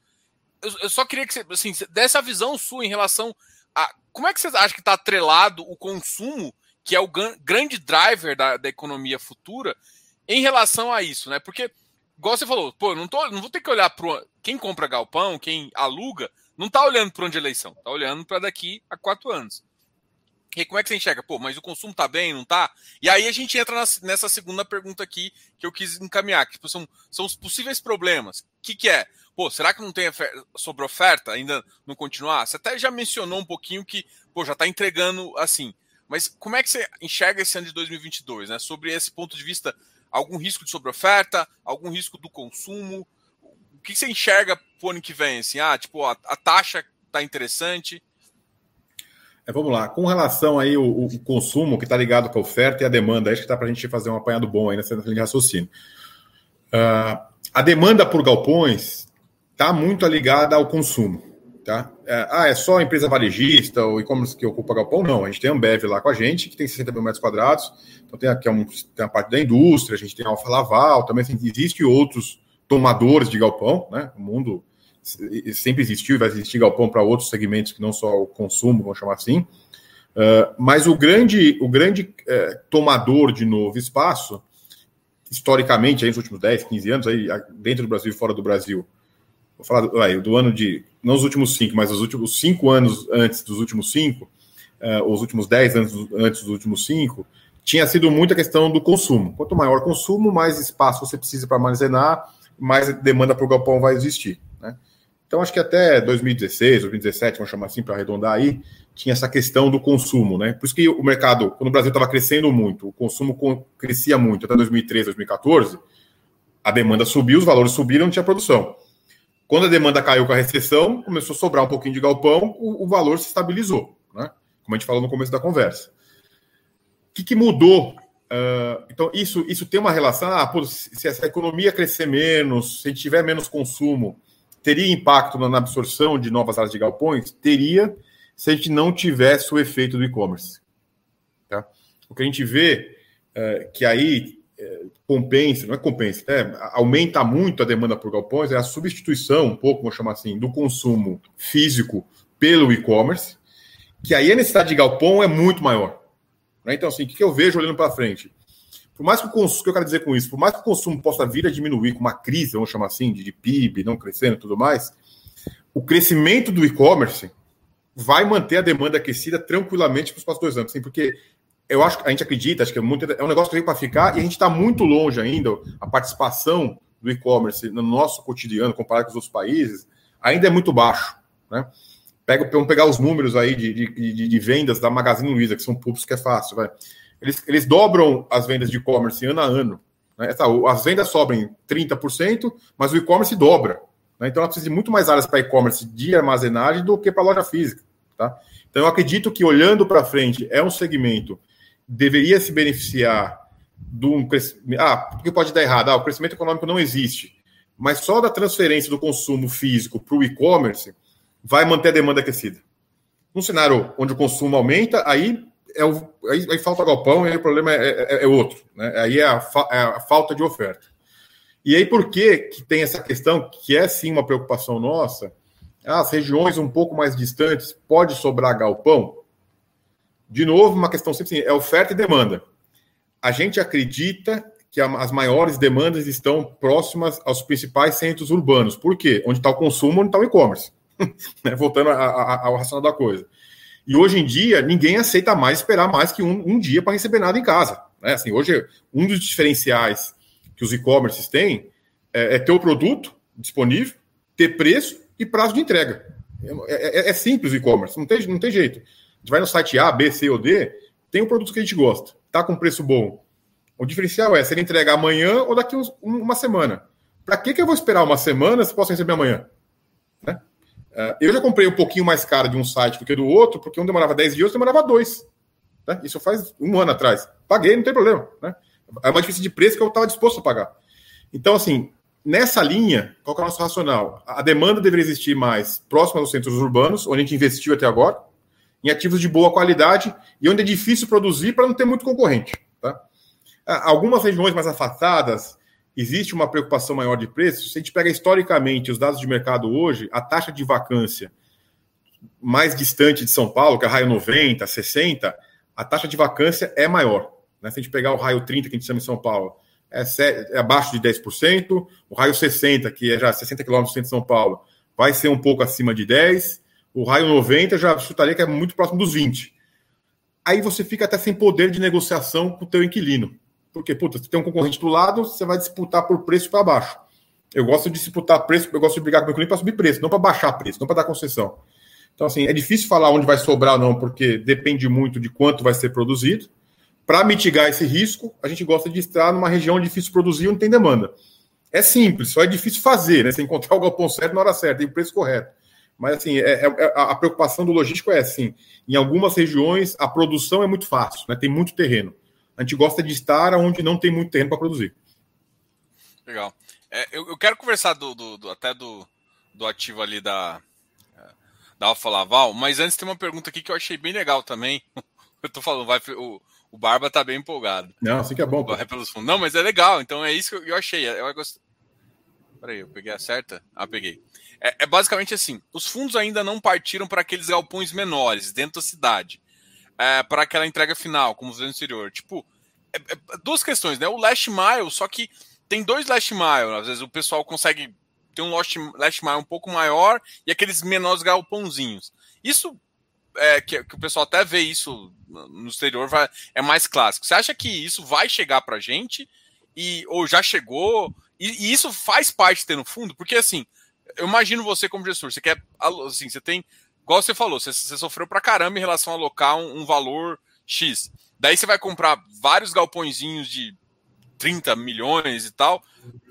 eu, eu só queria que você, assim, dessa visão sua em relação a como é que você acha que está atrelado o consumo, que é o grande driver da, da economia futura, em relação a isso, né? Porque, igual você falou, pô, não, tô, não vou ter que olhar para quem compra galpão, quem aluga, não está olhando para onde eleição, está olhando para daqui a quatro anos. E como é que você enxerga? Pô, mas o consumo tá bem, não tá? E aí a gente entra nessa segunda pergunta aqui que eu quis encaminhar, que tipo, são, são os possíveis problemas. O que, que é? Pô, será que não tem sobre oferta ainda não continuar? Você até já mencionou um pouquinho que, pô, já está entregando assim. Mas como é que você enxerga esse ano de 2022, né? Sobre esse ponto de vista, algum risco de sobre oferta, algum risco do consumo? O que você enxerga para o ano que vem? Assim, ah, tipo, a, a taxa está interessante. É, vamos lá. Com relação aí o, o consumo que está ligado com a oferta e a demanda, acho que está para a gente fazer um apanhado bom aí nessa linha de raciocínio. Uh, a demanda por galpões está muito ligada ao consumo. Tá? É, ah, é só a empresa varejista ou e-commerce que ocupa galpão? Não, a gente tem a Ambev lá com a gente, que tem 60 mil metros quadrados, então tem aqui um, tem a parte da indústria, a gente tem a Alfa Laval, também assim, existe outros tomadores de galpão, né? O mundo sempre existiu e vai existir galpão para outros segmentos que não só o consumo, vamos chamar assim. Uh, mas o grande, o grande uh, tomador de novo espaço, historicamente, aí, nos últimos 10, 15 anos, aí, dentro do Brasil e fora do Brasil, vou falar do, do, ano de, não os últimos cinco, mas os últimos cinco anos antes dos últimos cinco, uh, os últimos dez anos antes dos últimos cinco, tinha sido muita questão do consumo. Quanto maior o consumo, mais espaço você precisa para armazenar, mais demanda para o galpão vai existir. Né? Então, acho que até 2016, 2017, vamos chamar assim para arredondar aí, tinha essa questão do consumo. Né? Por isso que o mercado, quando o Brasil estava crescendo muito, o consumo crescia muito até 2013, 2014, a demanda subiu, os valores subiram, não tinha produção. Quando a demanda caiu com a recessão, começou a sobrar um pouquinho de galpão, o, o valor se estabilizou, né? como a gente falou no começo da conversa. O que, que mudou? Uh, então, isso, isso tem uma relação. Ah, pô, se essa economia crescer menos, se tiver menos consumo, teria impacto na absorção de novas áreas de galpões? Teria, se a gente não tivesse o efeito do e-commerce. Tá? O que a gente vê é que aí compensa, não é compensa, né? aumenta muito a demanda por galpões, é a substituição, um pouco, vou chamar assim, do consumo físico pelo e-commerce. que aí a necessidade de galpão é muito maior. Né? Então, assim, o que eu vejo olhando para frente? Por mais que o consumo, o que eu quero dizer com isso, por mais que o consumo possa vir a diminuir com uma crise, vamos chamar assim, de, de PIB, não crescendo e tudo mais, o crescimento do e-commerce vai manter a demanda aquecida tranquilamente para os próximos dois anos, assim, porque eu acho que a gente acredita, acho que é, muito, é um negócio que veio para ficar e a gente está muito longe ainda, a participação do e-commerce no nosso cotidiano, comparado com os outros países, ainda é muito baixo. Né? Pega, vamos pegar os números aí de, de, de vendas da Magazine Luiza, que são públicos que é fácil. Vai. Eles, eles dobram as vendas de e-commerce ano a ano. Né? As vendas sobem 30%, mas o e-commerce dobra. Né? Então, ela precisa de muito mais áreas para e-commerce de armazenagem do que para loja física. Tá? Então, eu acredito que, olhando para frente, é um segmento deveria se beneficiar de um crescimento. Ah, porque pode dar errado? Ah, o crescimento econômico não existe. Mas só da transferência do consumo físico para o e-commerce vai manter a demanda aquecida. Num cenário onde o consumo aumenta, aí é o, aí, aí, falta galpão e aí o problema é, é, é outro. Né? Aí é a, fa, é a, falta de oferta. E aí por que, que tem essa questão, que é sim uma preocupação nossa, as regiões um pouco mais distantes, pode sobrar galpão? De novo, uma questão sempre assim, é oferta e demanda. A gente acredita que as maiores demandas estão próximas aos principais centros urbanos. Por quê? Onde está o consumo, onde está o e-commerce. Né? Voltando ao racional da coisa. E hoje em dia, ninguém aceita mais esperar mais que um, um dia para receber nada em casa. Né? Assim, hoje, um dos diferenciais que os e-commerces têm é, é, ter o produto disponível, ter preço e prazo de entrega. É, é, é simples o e-commerce, não tem, não tem jeito. A gente vai no site A, B, C ou D, tem o produto que a gente gosta, está com preço bom. O diferencial é se ele entregar amanhã ou daqui uns, uma semana. Para que, que eu vou esperar uma semana se posso receber amanhã? Né? Uh, eu já comprei um pouquinho mais caro de um site do que do outro, porque um demorava 10 dias, outro demorava dois. Né? Isso faz um ano atrás. Paguei, não tem problema. Né? É uma diferença de preço que eu estava disposto a pagar. Então, assim, nessa linha, qual é o nosso racional? A demanda deveria existir mais próxima dos centros urbanos, onde a gente investiu até agora, em ativos de boa qualidade e onde é difícil produzir para não ter muito concorrente. Tá? Ah, algumas regiões mais afastadas, existe uma preocupação maior de preços. Se a gente pega historicamente os dados de mercado hoje, a taxa de vacância mais distante de São Paulo, que é raio 90, 60, a taxa de vacância é maior. Né? Se a gente pegar o raio 30, que a gente chama em São Paulo, é, é abaixo de 10%, o raio 60, que é já 60 quilômetros de São Paulo, vai ser um pouco acima de 10%, o raio 90 já chutaria que é muito próximo dos 20%. Aí você fica até sem poder de negociação com o teu inquilino. Porque, puta, se tem um concorrente do lado, você vai disputar por preço para baixo. Eu gosto de disputar preço, eu gosto de brigar com o meu cliente para subir preço, não para baixar preço, não para dar concessão. Então, assim, é difícil falar onde vai sobrar ou não, porque depende muito de quanto vai ser produzido. Para mitigar esse risco, a gente gosta de estar numa região onde é difícil produzir e não tem demanda. É simples, só é difícil fazer, né? Você encontrar o galpão certo na hora certa e o preço correto. Mas, assim, é, é, é, a preocupação do logístico é assim: em algumas regiões, a produção é muito fácil, né? tem muito terreno. A gente gosta de estar onde não tem muito terreno para produzir. Legal. É, eu, eu, quero conversar do, do, do, até do, do ativo ali da, da Alfa Laval, mas antes tem uma pergunta aqui que eu achei bem legal também. Eu tô falando, vai, o, o Barba tá bem empolgado. Não, assim que é bom. Vai pelos fundos. Não, mas é legal, então é isso que eu, eu achei. Eu gost... Peraí, eu peguei a certa? Ah, peguei. É, é basicamente assim: os fundos ainda não partiram para aqueles galpões menores dentro da cidade é, para aquela entrega final, como no anterior. Tipo, é, é, duas questões, né? O last mile, só que tem dois last mile. Às vezes o pessoal consegue ter um last, last mile um pouco maior e aqueles menores galpãozinhos. Isso é que, que, o pessoal até vê isso no exterior vai, é mais clássico. Você acha que isso vai chegar para gente e ou já chegou e, e, isso faz parte ter no fundo? Porque assim, eu imagino você como gestor, você quer assim, você tem igual você falou, você, você sofreu pra caramba em relação a alocar um, um valor X. Daí você vai comprar vários galpõezinhos de 30 milhões e tal,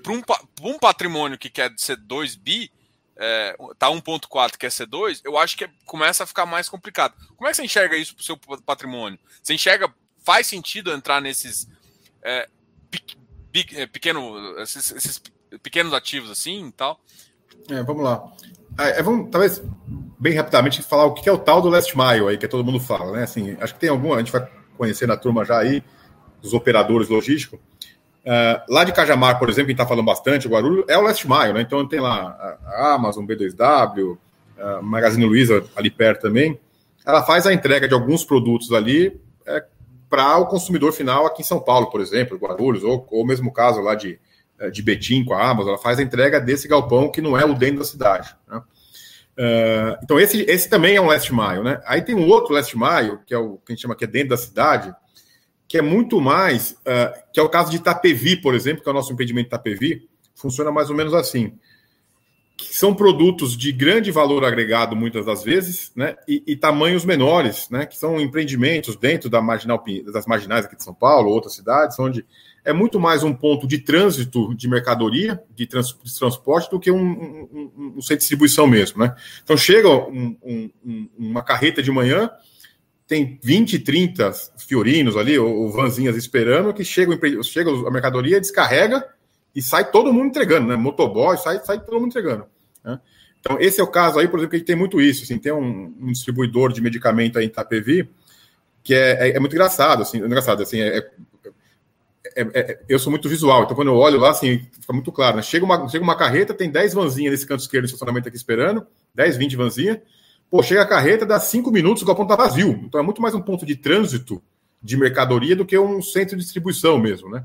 para um, um, patrimônio que quer ser 2 bi, é, tá 1.4 quer ser 2, eu acho que começa a ficar mais complicado. Como é que você enxerga isso para o seu patrimônio? Você enxerga, faz sentido entrar nesses é, é, pequeno, esses, esses, pequenos ativos assim e tal? É, vamos lá. É, vamos, talvez bem rapidamente falar o que é o tal do last mile aí, que todo mundo fala, né? Assim, acho que tem alguma, a gente vai conhecer na turma já aí, dos operadores logísticos. Uh, lá de Cajamar, por exemplo, que está falando bastante, o Guarulhos, é o last mile, né? Então tem lá a Amazon, B2W, a Magazine Luiza ali perto também. ela faz a entrega de alguns produtos ali é, para o consumidor final aqui em São Paulo, por exemplo, Guarulhos, ou, ou mesmo caso lá de, de Betim com a Amazon, ela faz a entrega desse galpão que não é o dentro da cidade. Né? Uh, então, esse, esse também é um last mile, né? Aí tem um outro last mile, que é o que a gente chama que é dentro da cidade, que é muito mais, uh, que é o caso de Itapevi, por exemplo, que é o nosso empreendimento Itapevi, funciona mais ou menos assim são produtos de grande valor agregado muitas das vezes, né, e, e, tamanhos menores, né, que são empreendimentos dentro da marginal, das marginais aqui de São Paulo, outras cidades, onde é muito mais um ponto de trânsito de mercadoria, de, trans, de transporte, do que um, um, um, um, centro de distribuição mesmo, né. Então chega uma carreta de manhã, tem 20, 30 fiorinos ali, ou, ou vanzinhas esperando, que chega, a mercadoria, descarrega, e sai todo mundo entregando, né? Motoboy, sai, sai todo mundo entregando. Né? Então, esse é o caso aí, por exemplo, que a gente tem muito isso. Assim, tem um, um distribuidor de medicamento aí em Itapevi que é, é, é muito engraçado, assim, engraçado, assim, é, é, é, eu sou muito visual, então quando eu olho lá, assim, fica muito claro, né? Chega uma, chega uma carreta, tem 10 vanzinhas nesse canto esquerdo do estacionamento aqui esperando, 10, 20 vanzinhas, pô, chega a carreta, dá 5 minutos, o galpão tá vazio. Então é muito mais um ponto de trânsito de mercadoria do que um centro de distribuição mesmo, né?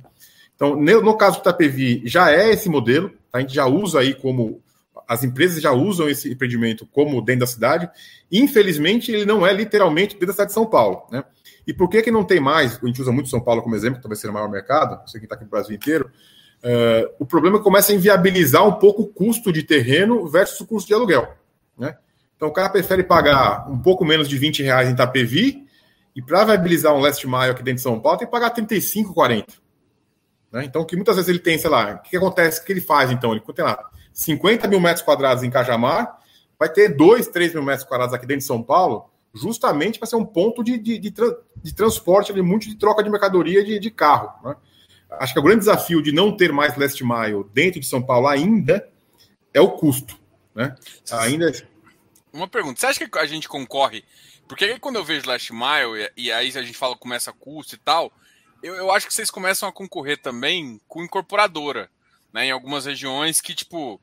Então, no caso do Itapevi, já é esse modelo, tá? a gente já usa aí como. As empresas já usam esse empreendimento como dentro da cidade. Infelizmente, ele não é literalmente dentro da cidade de São Paulo. Né? E por que, que não tem mais? A gente usa muito São Paulo como exemplo, talvez seja o maior mercado, você que está aqui no Brasil inteiro. Uh, o problema é que começa a inviabilizar um pouco o custo de terreno versus o custo de aluguel. Né? Então, o cara prefere pagar um pouco menos de 20 reais em Itapevi e para viabilizar um last mile aqui dentro de São Paulo, tem que pagar 35, 40. Né? Então, que muitas vezes ele tem, sei lá, o que, que acontece? O que ele faz, então? Ele tem lá 50 mil metros quadrados em Cajamar, vai ter 2, 3 mil metros quadrados aqui dentro de São Paulo, justamente para ser um ponto de, de, de, de transporte, de muito de troca de mercadoria de, de carro. Né? Acho que o grande desafio de não ter mais last mile dentro de São Paulo ainda é o custo. Né? Ainda. Uma pergunta: você acha que a gente concorre? Porque aí, quando eu vejo last mile e, e aí a gente fala começa custo e tal, eu, eu acho que vocês começam a concorrer também com incorporadora, né? Em algumas regiões que, tipo,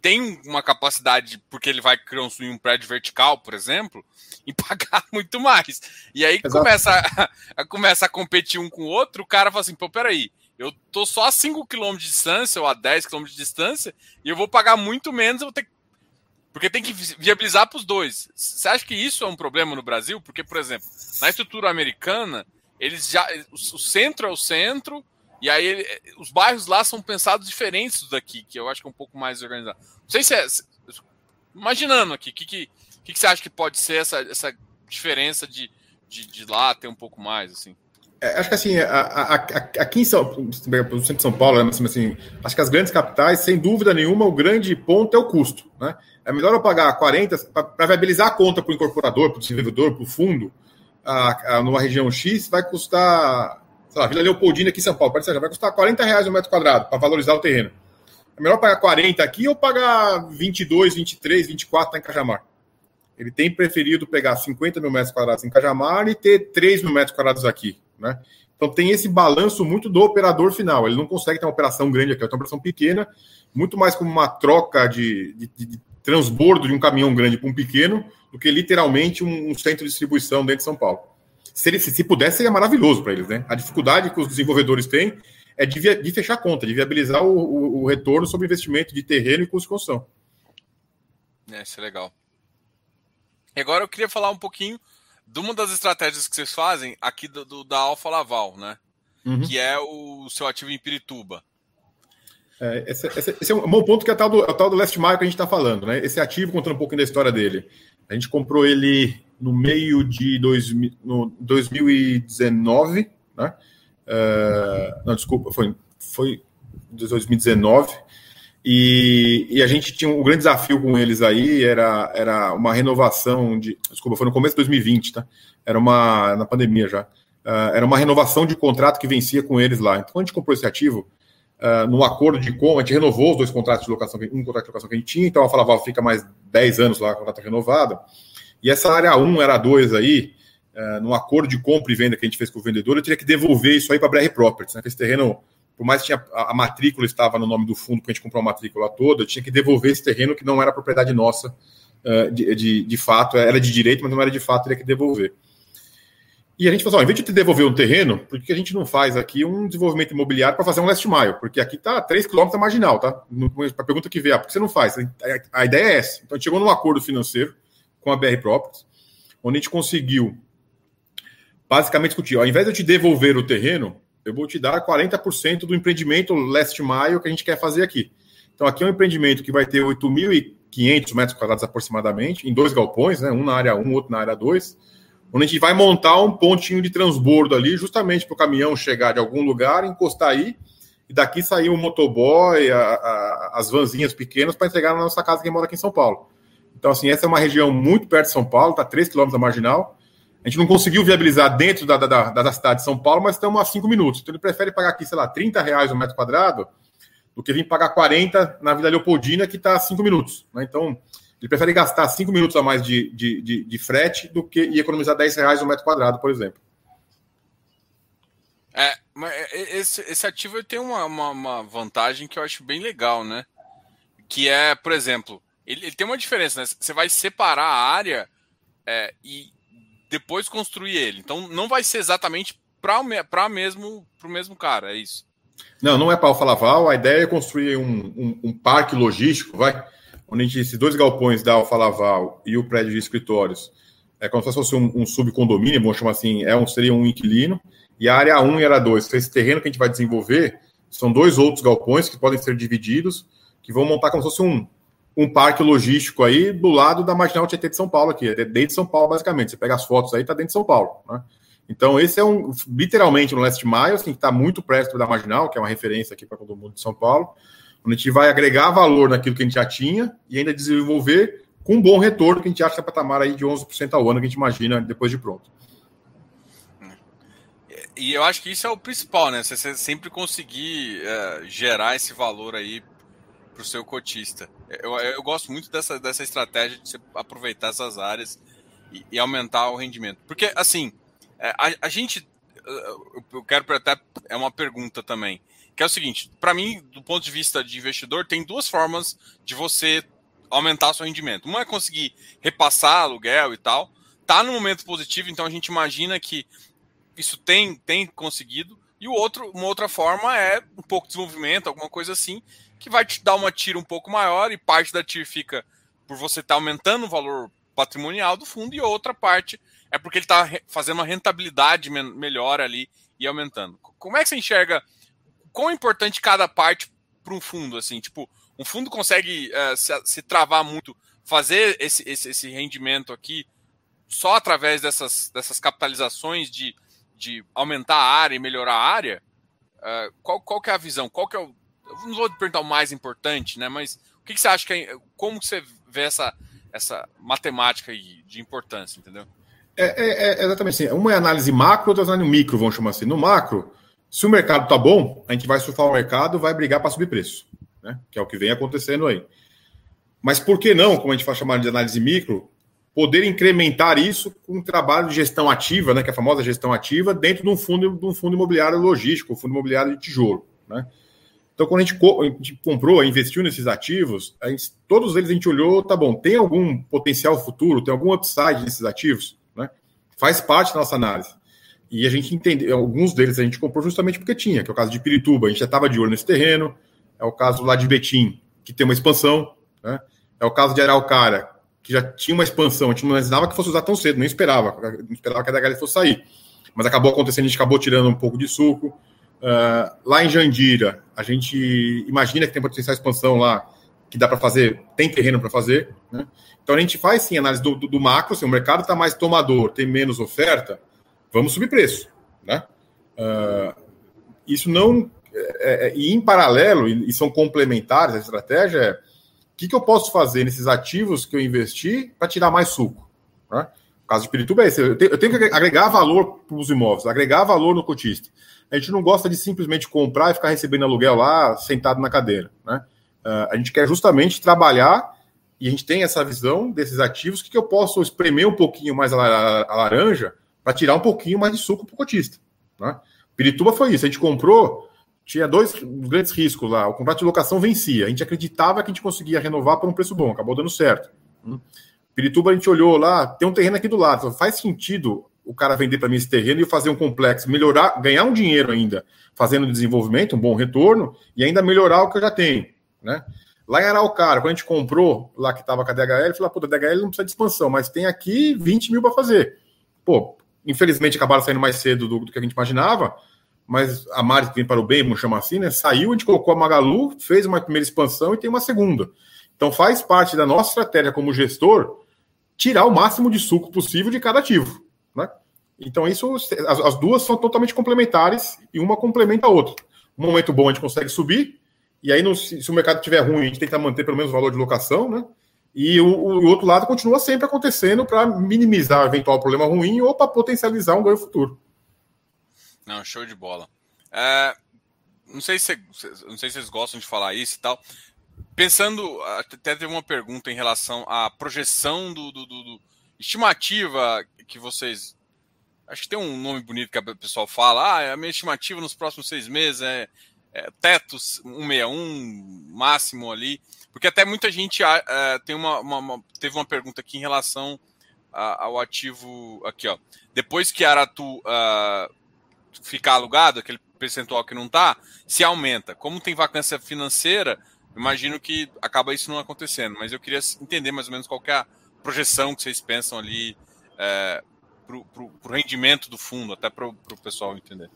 tem uma capacidade, porque ele vai construir um prédio vertical, por exemplo, e pagar muito mais. E aí começa a, a, começa a competir um com o outro, o cara fala assim, pô, peraí, eu tô só a 5 km de distância ou a 10 km de distância e eu vou pagar muito menos, eu vou ter porque tem que viabilizar para os dois. Você acha que isso é um problema no Brasil? Porque, por exemplo, na estrutura americana, eles já. O centro é o centro, e aí ele, os bairros lá são pensados diferentes daqui, que eu acho que é um pouco mais organizado. Não sei se é. Imaginando aqui, o que, que, que, você acha que pode ser essa, essa diferença de, de, de lá ter um pouco mais, assim? É, acho que assim, aqui em São, de São Paulo, né, assim, acho que as grandes capitais, sem dúvida nenhuma, o grande ponto é o custo. Né? É melhor eu pagar 40 para viabilizar a conta para o incorporador, para o desenvolvedor, para o fundo, a, a, numa região X vai custar, sei lá, Vila Leopoldina aqui em São Paulo, vai custar 40 reais o metro quadrado para valorizar o terreno. É melhor pagar 40 aqui ou pagar 22, 23, 24 em Cajamar? Ele tem preferido pegar 50 mil metros quadrados em Cajamar e ter 3 mil metros quadrados aqui, né? Então tem esse balanço muito do operador final. Ele não consegue ter uma operação grande aqui, é uma operação pequena, muito mais como uma troca de, de, de transbordo de um caminhão grande para um pequeno, do que literalmente um, um, centro de distribuição dentro de São Paulo. Se, ele, se, se pudesse, seria maravilhoso para eles, né? A dificuldade que os desenvolvedores têm é de, via, de fechar a conta, de viabilizar o, o, o, retorno sobre investimento de terreno e custo de construção. É, isso é legal. E agora eu queria falar um pouquinho de uma das estratégias que vocês fazem aqui do, do da Alfa Laval, né? Uhum. Que é o seu ativo em Pirituba. É, esse, esse, esse, é um bom ponto que é o tal do, é o tal do Last Mile que a gente está falando, né? Esse ativo, contando um pouquinho da história dele. A gente comprou ele no meio de dois, no 2019, né? Uh, não, desculpa, foi, foi 2019. E, e, a gente tinha um, grande desafio com eles aí, era, era uma renovação de. Desculpa, foi no começo de 2020, tá? Era uma. na pandemia já. Uh, era uma renovação de contrato que vencia com eles lá. Então, quando a gente comprou esse ativo, uh, acordo de como, a gente renovou os dois contratos de locação, um contrato de locação que a gente tinha, então a Falaval fica mais 10 anos lá, contrato renovado. E essa área 1 era 2 aí, uh, no acordo de compra e venda que a gente fez com o vendedor, eu teria que devolver isso aí para a BR Properties, né? Esse terreno, por mais que tinha, a, matrícula estava no nome do fundo, que a gente comprou a matrícula toda, eu tinha que devolver esse terreno que não era propriedade nossa uh, de, de, de, fato, era de direito, mas não era de fato, teria que devolver. E a gente falou, assim, ó, em vez de te devolver um terreno, por que a gente não faz aqui um desenvolvimento imobiliário para fazer um last mile? Porque aqui está 3 km marginal, tá? A pergunta que veio, ah, por que você não faz? A, a, ideia é essa. Então a gente chegou num acordo financeiro com a BR Properties, onde a gente conseguiu basicamente discutir, ao invés de eu te devolver o terreno, eu vou te dar 40% do empreendimento last mile que a gente quer fazer aqui. Então aqui é um empreendimento que vai ter 8.500 metros quadrados aproximadamente, em dois galpões, né? um na área 1, outro na área 2 onde a gente vai montar um pontinho de transbordo ali, justamente para o caminhão chegar de algum lugar, encostar aí, e daqui sair o motoboy, a, a, as vanzinhas pequenas para entregar na nossa casa que mora aqui em São Paulo. Então, assim, essa é uma região muito perto de São Paulo, está 3 quilômetros da marginal. A gente não conseguiu viabilizar dentro da, da, da, cidade de São Paulo, mas estamos a 5 minutos. Então, ele prefere pagar aqui, sei lá, 30 reais o um metro quadrado do que vir pagar 40 na Vila Leopoldina, que está a 5 minutos. Né? Então, ele prefere gastar 5 minutos a mais de, de, de, de, frete do que e economizar 10 reais no metro quadrado, por exemplo. É, mas esse, esse ativo tem uma, uma, uma, vantagem que eu acho bem legal, né? Que é, por exemplo, ele, ele tem uma diferença, né? Você vai separar a área é, e depois construir ele. Então não vai ser exatamente para mesmo o mesmo cara, é isso. Não, não é para o Laval. A ideia é construir um, um, um parque logístico, vai onde a gente, esses dois galpões da Alfa Laval e o prédio de escritórios, é como se fosse um, um subcondomínio, vamos chamar assim, é um, seria um inquilino, e a área 1 e a área 2, esse terreno que a gente vai desenvolver, são dois outros galpões que podem ser divididos, que vão montar como se fosse um, um parque logístico aí do lado da Marginal Tietê de São Paulo aqui, é dentro de São Paulo basicamente, você pega as fotos aí, tá dentro de São Paulo, né? Então, esse é um, literalmente, no Last Mile, assim, que está muito perto da Marginal, que é uma referência aqui para todo mundo de São Paulo, onde a gente vai agregar valor naquilo que a gente já tinha e ainda desenvolver com um bom retorno que a gente acha que é patamar aí de 11% ao ano que a gente imagina depois de pronto. E eu acho que isso é o principal, né? Você sempre conseguir é, gerar esse valor aí para o seu cotista. Eu, eu, gosto muito dessa, dessa estratégia de você aproveitar essas áreas e, e aumentar o rendimento. Porque, assim, é, a, a gente. Eu quero até. É uma pergunta também que é o seguinte: para mim, do ponto de vista de investidor, tem duas formas de você aumentar seu rendimento. Uma é conseguir repassar aluguel e tal. Tá no momento positivo, então a gente imagina que isso tem, tem conseguido. E o outro, uma outra forma é um pouco de desenvolvimento, alguma coisa assim, que vai te dar uma tira um pouco maior e parte da tira fica por você estar tá aumentando o valor patrimonial do fundo e outra parte é porque ele está fazendo uma rentabilidade melhor ali e aumentando. Como é que você enxerga quão importante cada parte para um fundo, assim, tipo, um fundo consegue uh, se, se, travar muito, fazer esse, esse, esse, rendimento aqui só através dessas, dessas capitalizações de, de aumentar a área e melhorar a área? Uh, qual, qual que é a visão? Qual que é o, não vou perguntar o mais importante, né? Mas o que, que você acha que é, como você vê essa, essa matemática de importância, entendeu? É, é, é, exatamente assim. Uma é análise macro, outra é análise micro, vamos chamar assim. No macro, se o mercado está bom, a gente vai surfar o mercado, vai brigar para subir preço, né? que é o que vem acontecendo aí. Mas por que não, como a gente faz chamar de análise micro, poder incrementar isso com um trabalho de gestão ativa, né, que é a famosa gestão ativa, dentro de um fundo, de um fundo imobiliário logístico, um fundo imobiliário de tijolo. Né? Então, quando a gente, a gente comprou, investiu nesses ativos, gente, todos eles a gente olhou, tá bom, tem algum potencial futuro, tem algum upside nesses ativos? Né? Faz parte da nossa análise. E a gente entendeu, alguns deles a gente comprou justamente porque tinha, que é o caso de Pirituba, a gente já estava de olho nesse terreno, é o caso lá de Betim, que tem uma expansão, né? é o caso de Araucária, que já tinha uma expansão, a gente não imaginava que fosse usar tão cedo, nem esperava, não esperava que a DHL fosse sair. Mas acabou acontecendo, a gente acabou tirando um pouco de suco. Uh, lá em Jandira, a gente imagina que tem potencial expansão lá, que dá para fazer, tem terreno para fazer. Né? Então a gente faz sim análise do, do, do macro, assim, o mercado está mais tomador, tem menos oferta, vamos subir preço. Né? Uh, isso não. É, é, e em paralelo, e, e, são complementares, a estratégia é o que, que eu posso fazer nesses ativos que eu investi para tirar mais suco. Né? O caso de Pirituba é esse. Eu tenho, eu tenho que agregar valor para os imóveis, agregar valor no cotista. A gente não gosta de simplesmente comprar e ficar recebendo aluguel lá, sentado na cadeira. Né? Uh, a gente quer justamente trabalhar e a gente tem essa visão desses ativos, que, que eu posso espremer um pouquinho mais a, a, a laranja para tirar um pouquinho mais de suco para o cotista. Né? Pirituba foi isso. A gente comprou, tinha dois grandes riscos lá. O contrato de locação vencia. A gente acreditava que a gente conseguia renovar por um preço bom, acabou dando certo. Hum. Pirituba a gente olhou lá, tem um terreno aqui do lado. Faz sentido o cara vender para mim esse terreno e fazer um complexo, melhorar, ganhar um dinheiro ainda, fazendo desenvolvimento, um bom retorno e ainda melhorar o que eu já tenho, né? Lá em Araucária, quando a gente comprou, lá que estava com a DHL, falou, pô, a DHL não precisa de expansão, mas tem aqui 20 mil para fazer. Pô, infelizmente acabaram saindo mais cedo do, do, que a gente imaginava, mas a Mari, que vem para o bem, vamos chamar assim, né? Saiu, a gente colocou a Magalu, fez uma primeira expansão e tem uma segunda. Então faz parte da nossa estratégia como gestor tirar o máximo de suco possível de cada ativo. Né? Então, isso, as, as, duas são totalmente complementares e uma complementa a outra. Um momento bom a gente consegue subir, e aí, no, se, se, o mercado estiver ruim, a gente tenta manter pelo menos o valor de locação, né? E o, o outro lado continua sempre acontecendo para minimizar eventual problema ruim ou para potencializar um ganho futuro. Não, show de bola. É, não, sei se, não sei se vocês gostam de falar isso e tal. Pensando, até teve uma pergunta em relação à projeção do, do, do, do estimativa que vocês. Acho que tem um nome bonito que o pessoal fala. Ah, a minha estimativa nos próximos seis meses é, é tetos 161 máximo ali. Porque até muita gente é, tem uma, uma, uma, teve uma pergunta aqui em relação a, ao ativo aqui, ó. Depois que Aratu uh, ficar alugado, aquele percentual que não está, se aumenta. Como tem vacância financeira, imagino que acaba isso não acontecendo. Mas eu queria entender mais ou menos qual é a projeção que vocês pensam ali é, para o rendimento do fundo, até para o pessoal entender.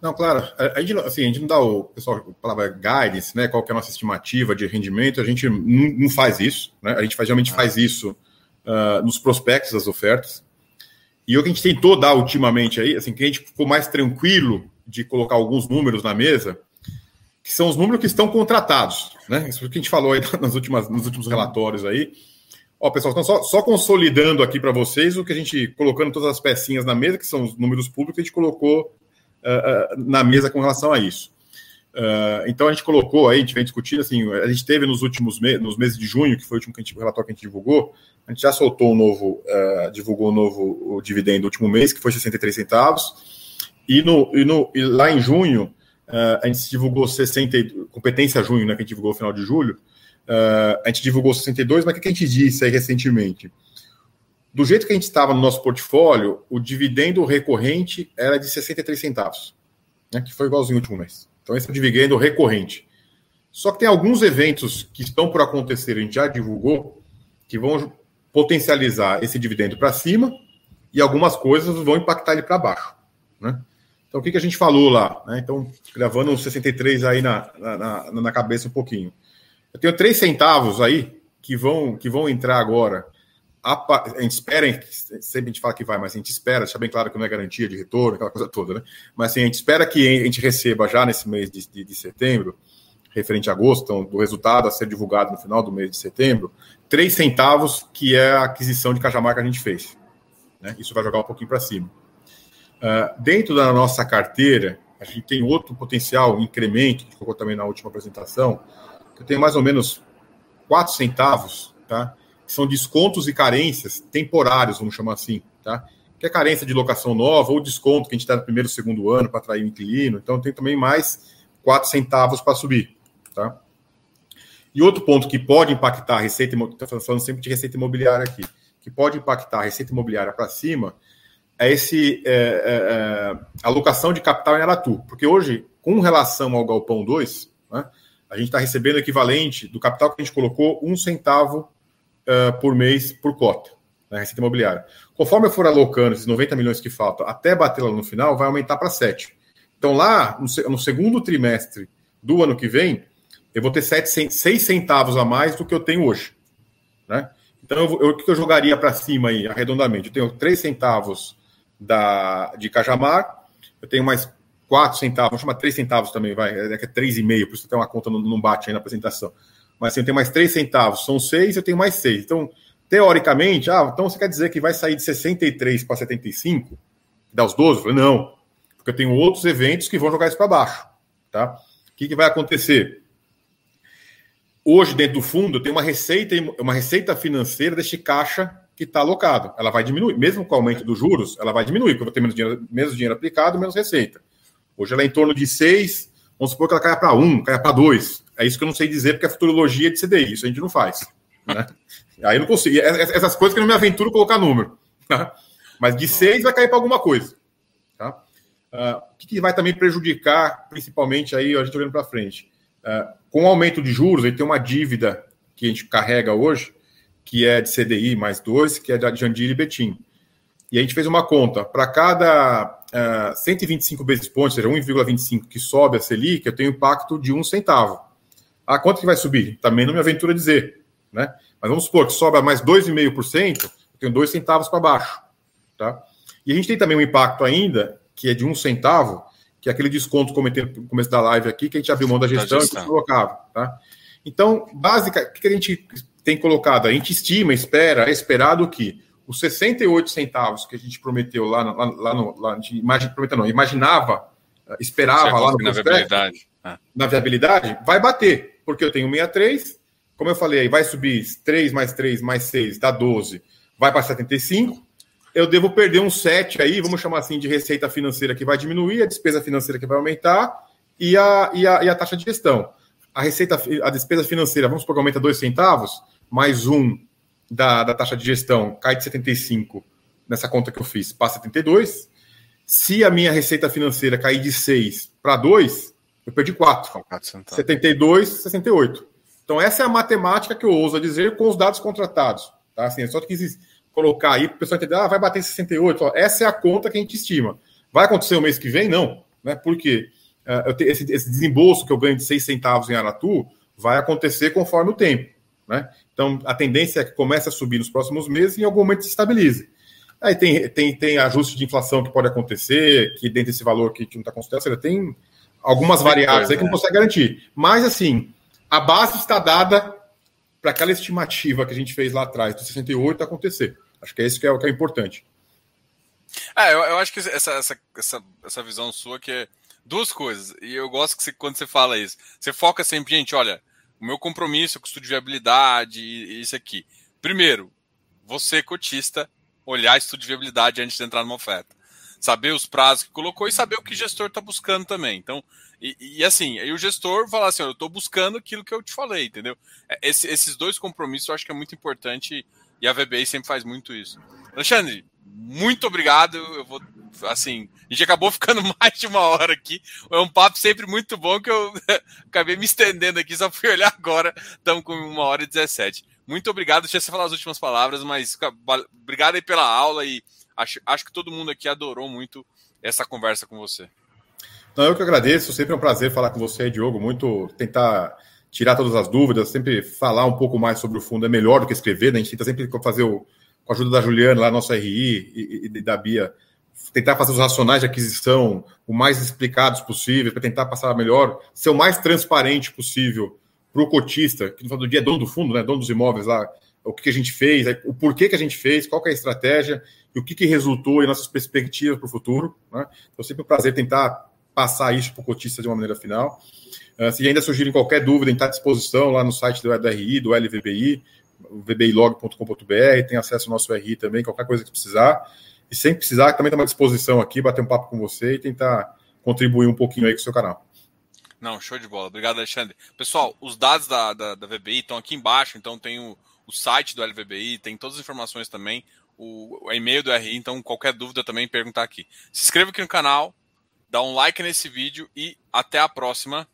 Não, claro. A gente, assim, a gente não dá o pessoal a palavra guidance, né? Qual que é a nossa estimativa de rendimento? A gente não, faz isso, né? A gente geralmente ah. faz isso uh, nos prospectos das ofertas. E o que a gente tentou dar ultimamente aí, assim, que a gente ficou mais tranquilo de colocar alguns números na mesa, que são os números que estão contratados, né? Isso que a gente falou aí nas últimas, nos últimos relatórios aí. Ó, pessoal, então só, só consolidando aqui para vocês o que a gente, colocando todas as pecinhas na mesa, que são os números públicos, a gente colocou uh, uh, na mesa com relação a isso. Uh, então a gente colocou aí, a gente vem discutindo, assim, a gente teve nos últimos meses, nos meses de junho, que foi o último que a gente, relatório que a gente divulgou, a gente já soltou um novo, divulgou um novo dividendo do último mês, que foi 63 centavos. E, no, e, no, e lá em junho, a gente divulgou 60, competência junho, né, que a gente divulgou no final de julho, uh, a gente divulgou 62, mas o que a gente disse aí recentemente? Do jeito que a gente estava no nosso portfólio, o dividendo recorrente era de 63 centavos, né, que foi igualzinho no último mês. Então, esse é o dividendo recorrente. Só que tem alguns eventos que estão por acontecer, a gente já divulgou, que vão potencializar esse dividendo para cima e algumas coisas vão impactar ele para baixo. Né? Então, o que, que a gente falou lá? Né? Então, gravando os 63 aí na, na, na, cabeça um pouquinho. Eu tenho três centavos aí que vão, que vão entrar agora. A, a gente espera, sempre a gente fala que vai, mas a gente espera, deixa bem claro que não é garantia de retorno, aquela coisa toda, né? Mas assim, a gente espera que a gente receba já nesse mês de, de, de setembro, referente a agosto, então, do resultado a ser divulgado no final do mês de setembro, 3 centavos, que é a aquisição de Cajamar que a gente fez. Né? Isso vai jogar um pouquinho para cima. Uh, dentro da nossa carteira, a gente tem outro potencial incremento, que colocou também na última apresentação, que eu tenho mais ou menos 4 centavos, tá? que são descontos e carências temporários, vamos chamar assim, tá? que é carência de locação nova ou desconto que a gente dá no primeiro, segundo ano para atrair o inquilino. Então, tem também mais 4 centavos para subir. Tá? E outro ponto que pode impactar a receita, estou falando sempre de receita imobiliária aqui, que pode impactar a receita imobiliária para cima, é esse é, é, é, alocação de capital em Aratu. Porque hoje, com relação ao Galpão 2, né, a gente está recebendo equivalente do capital que a gente colocou, um centavo uh, por mês por cota na receita imobiliária. Conforme eu for alocando esses 90 milhões que faltam até bater lá no final, vai aumentar para 7. Então, lá no, no segundo trimestre do ano que vem, eu vou ter 7, 6 centavos a mais do que eu tenho hoje. Né? Então, eu, eu, o que eu jogaria para cima aí, arredondamente? Eu tenho 3 centavos da, de Cajamar, eu tenho mais 4 centavos, vamos chamar 3 centavos também, vai, é que é 3,5, por isso tem uma conta não, bate aí na apresentação. Mas assim, eu tenho mais 3 centavos, são 6, eu tenho mais 6. Então, teoricamente, ah, então você quer dizer que vai sair de 63 para 75? Dá os 12? Eu falei, não, porque eu tenho outros eventos que vão jogar isso para baixo. Tá? O que, que vai acontecer? Hoje, dentro do fundo, tem uma receita, uma receita financeira deste caixa que está alocado. Ela vai diminuir, mesmo com o aumento dos juros, ela vai diminuir, porque eu vou ter menos dinheiro, menos dinheiro aplicado, menos receita. Hoje ela é em torno de 6, vamos supor que ela caia para 1, caia para 2. É isso que eu não sei dizer, porque a futurologia é de CDI, isso a gente não faz. Né? Aí eu não consigo. Essas coisas que eu não me aventuro colocar número. Tá? Mas de 6 vai cair para alguma coisa. Tá? Uh, o que, vai também prejudicar, principalmente aí, a gente olhando para frente? Uh, com o aumento de juros, ele tem uma dívida que a gente carrega hoje, que é de CDI mais 2, que é de Jandira e Betim. E a gente fez uma conta. Para cada uh, 125 basis points, ou seja, 1,25 que sobe a Selic, eu tenho impacto de um centavo. Ah, quanto que vai subir? Também não me aventura dizer. Né? Mas vamos supor que sobra mais 2,5%, eu tenho dois centavos para baixo. Tá? E a gente tem também um impacto ainda, que é de um centavo, que é aquele desconto que comentei no começo da live aqui, que a gente abriu mão da gestão, da gestão. e colocava. Tá? Então, básica, o que a gente tem colocado? A gente estima, espera, é esperado que os 68 centavos que a gente prometeu lá, lá, lá no. Lá, a gente imagina, prometeu, não, imaginava, eh, esperava lá no na viabilidade. Ah. Na viabilidade, vai bater, porque eu tenho 63, como eu falei, aí vai subir 3 mais 3 mais 6 dá 12, vai para 75. Eu devo perder um 7 aí, vamos chamar assim, de receita financeira que vai diminuir, a despesa financeira que vai aumentar e a, e a, e a taxa de gestão. A receita, a despesa financeira, vamos supor que aumenta 2 centavos, mais um da, da taxa de gestão cai de 75 nessa conta que eu fiz para 72. Se a minha receita financeira cair de 6 para 2, eu perdi 4. 72, 68. Então, essa é a matemática que eu ouso dizer com os dados contratados. Tá? Assim, eu só quis colocar aí para o pessoal entender, ah, vai bater 68. Essa é a conta que a gente estima. Vai acontecer o mês que vem? Não. Né? Porque eu te, esse, esse desembolso que eu ganho de 6 centavos em Aratu vai acontecer conforme o tempo. Né? Então, a tendência é que comece a subir nos próximos meses e em algum momento se estabilize. Aí tem, tem, tem ajuste de inflação que pode acontecer, que dentro desse valor que a gente não está considerando, seja, tem algumas variáveis aí que não consegue garantir. Mas, assim, a base está dada para aquela estimativa que a gente fez lá atrás, do 68, acontecer. Acho que é isso que é o que é importante. É, eu, eu acho que essa, essa, essa, essa visão sua que é duas coisas. E eu gosto que você, quando você fala isso, você foca sempre, gente, olha, o meu compromisso com o estudo de viabilidade e isso aqui. Primeiro, você, cotista, olhar estudo de viabilidade antes de entrar numa oferta. Saber os prazos que colocou e saber o que o gestor está buscando também. Então, e, e, assim, aí o gestor falar assim: eu estou buscando aquilo que eu te falei, entendeu? É, esse, esses dois compromissos eu acho que é muito importante e a VBI sempre faz muito isso. Alexandre, muito obrigado. Eu vou, assim, a gente acabou ficando mais de uma hora aqui. É um papo sempre muito bom que eu acabei me estendendo aqui, só fui olhar agora. Estamos com uma hora e 17. Muito obrigado. Deixa você falar as últimas palavras, mas obrigado aí pela aula e acho, acho que todo mundo aqui adorou muito essa conversa com você. Não, eu que agradeço. Sempre é um prazer falar com você, Diogo. Muito tentar tirar todas as dúvidas, sempre falar um pouco mais sobre o fundo é melhor do que escrever, né? A gente tenta sempre fazer o, com a ajuda da Juliana, lá nosso RI, e, e da Bia, tentar fazer os racionais de aquisição o mais explicados possível, para tentar passar melhor, ser o mais transparente possível para o cotista, que no final do dia é dono do fundo, né, dono dos imóveis lá, o que, a gente fez, o porquê que a gente fez, qual é a estratégia e o que, que resultou em nossas perspectivas para o futuro. Né? Então, sempre um prazer tentar passar isso para o cotista de uma maneira final. Uh, se ainda surgirem qualquer dúvida, está à disposição lá no site do RI, do LVBI, vbilog.com.br, tem acesso ao nosso RI também, qualquer coisa que precisar. E sem precisar, também estamos à disposição aqui, bater um papo com você e tentar contribuir um pouquinho aí com o seu canal. Não, show de bola. Obrigado, Alexandre. Pessoal, os dados da, da, da VBI estão aqui embaixo, então tem o, o site do LVBI, tem todas as informações também, o, o e-mail do RI, então qualquer dúvida também perguntar aqui. Se inscreva aqui no canal, dá um like nesse vídeo e até a próxima.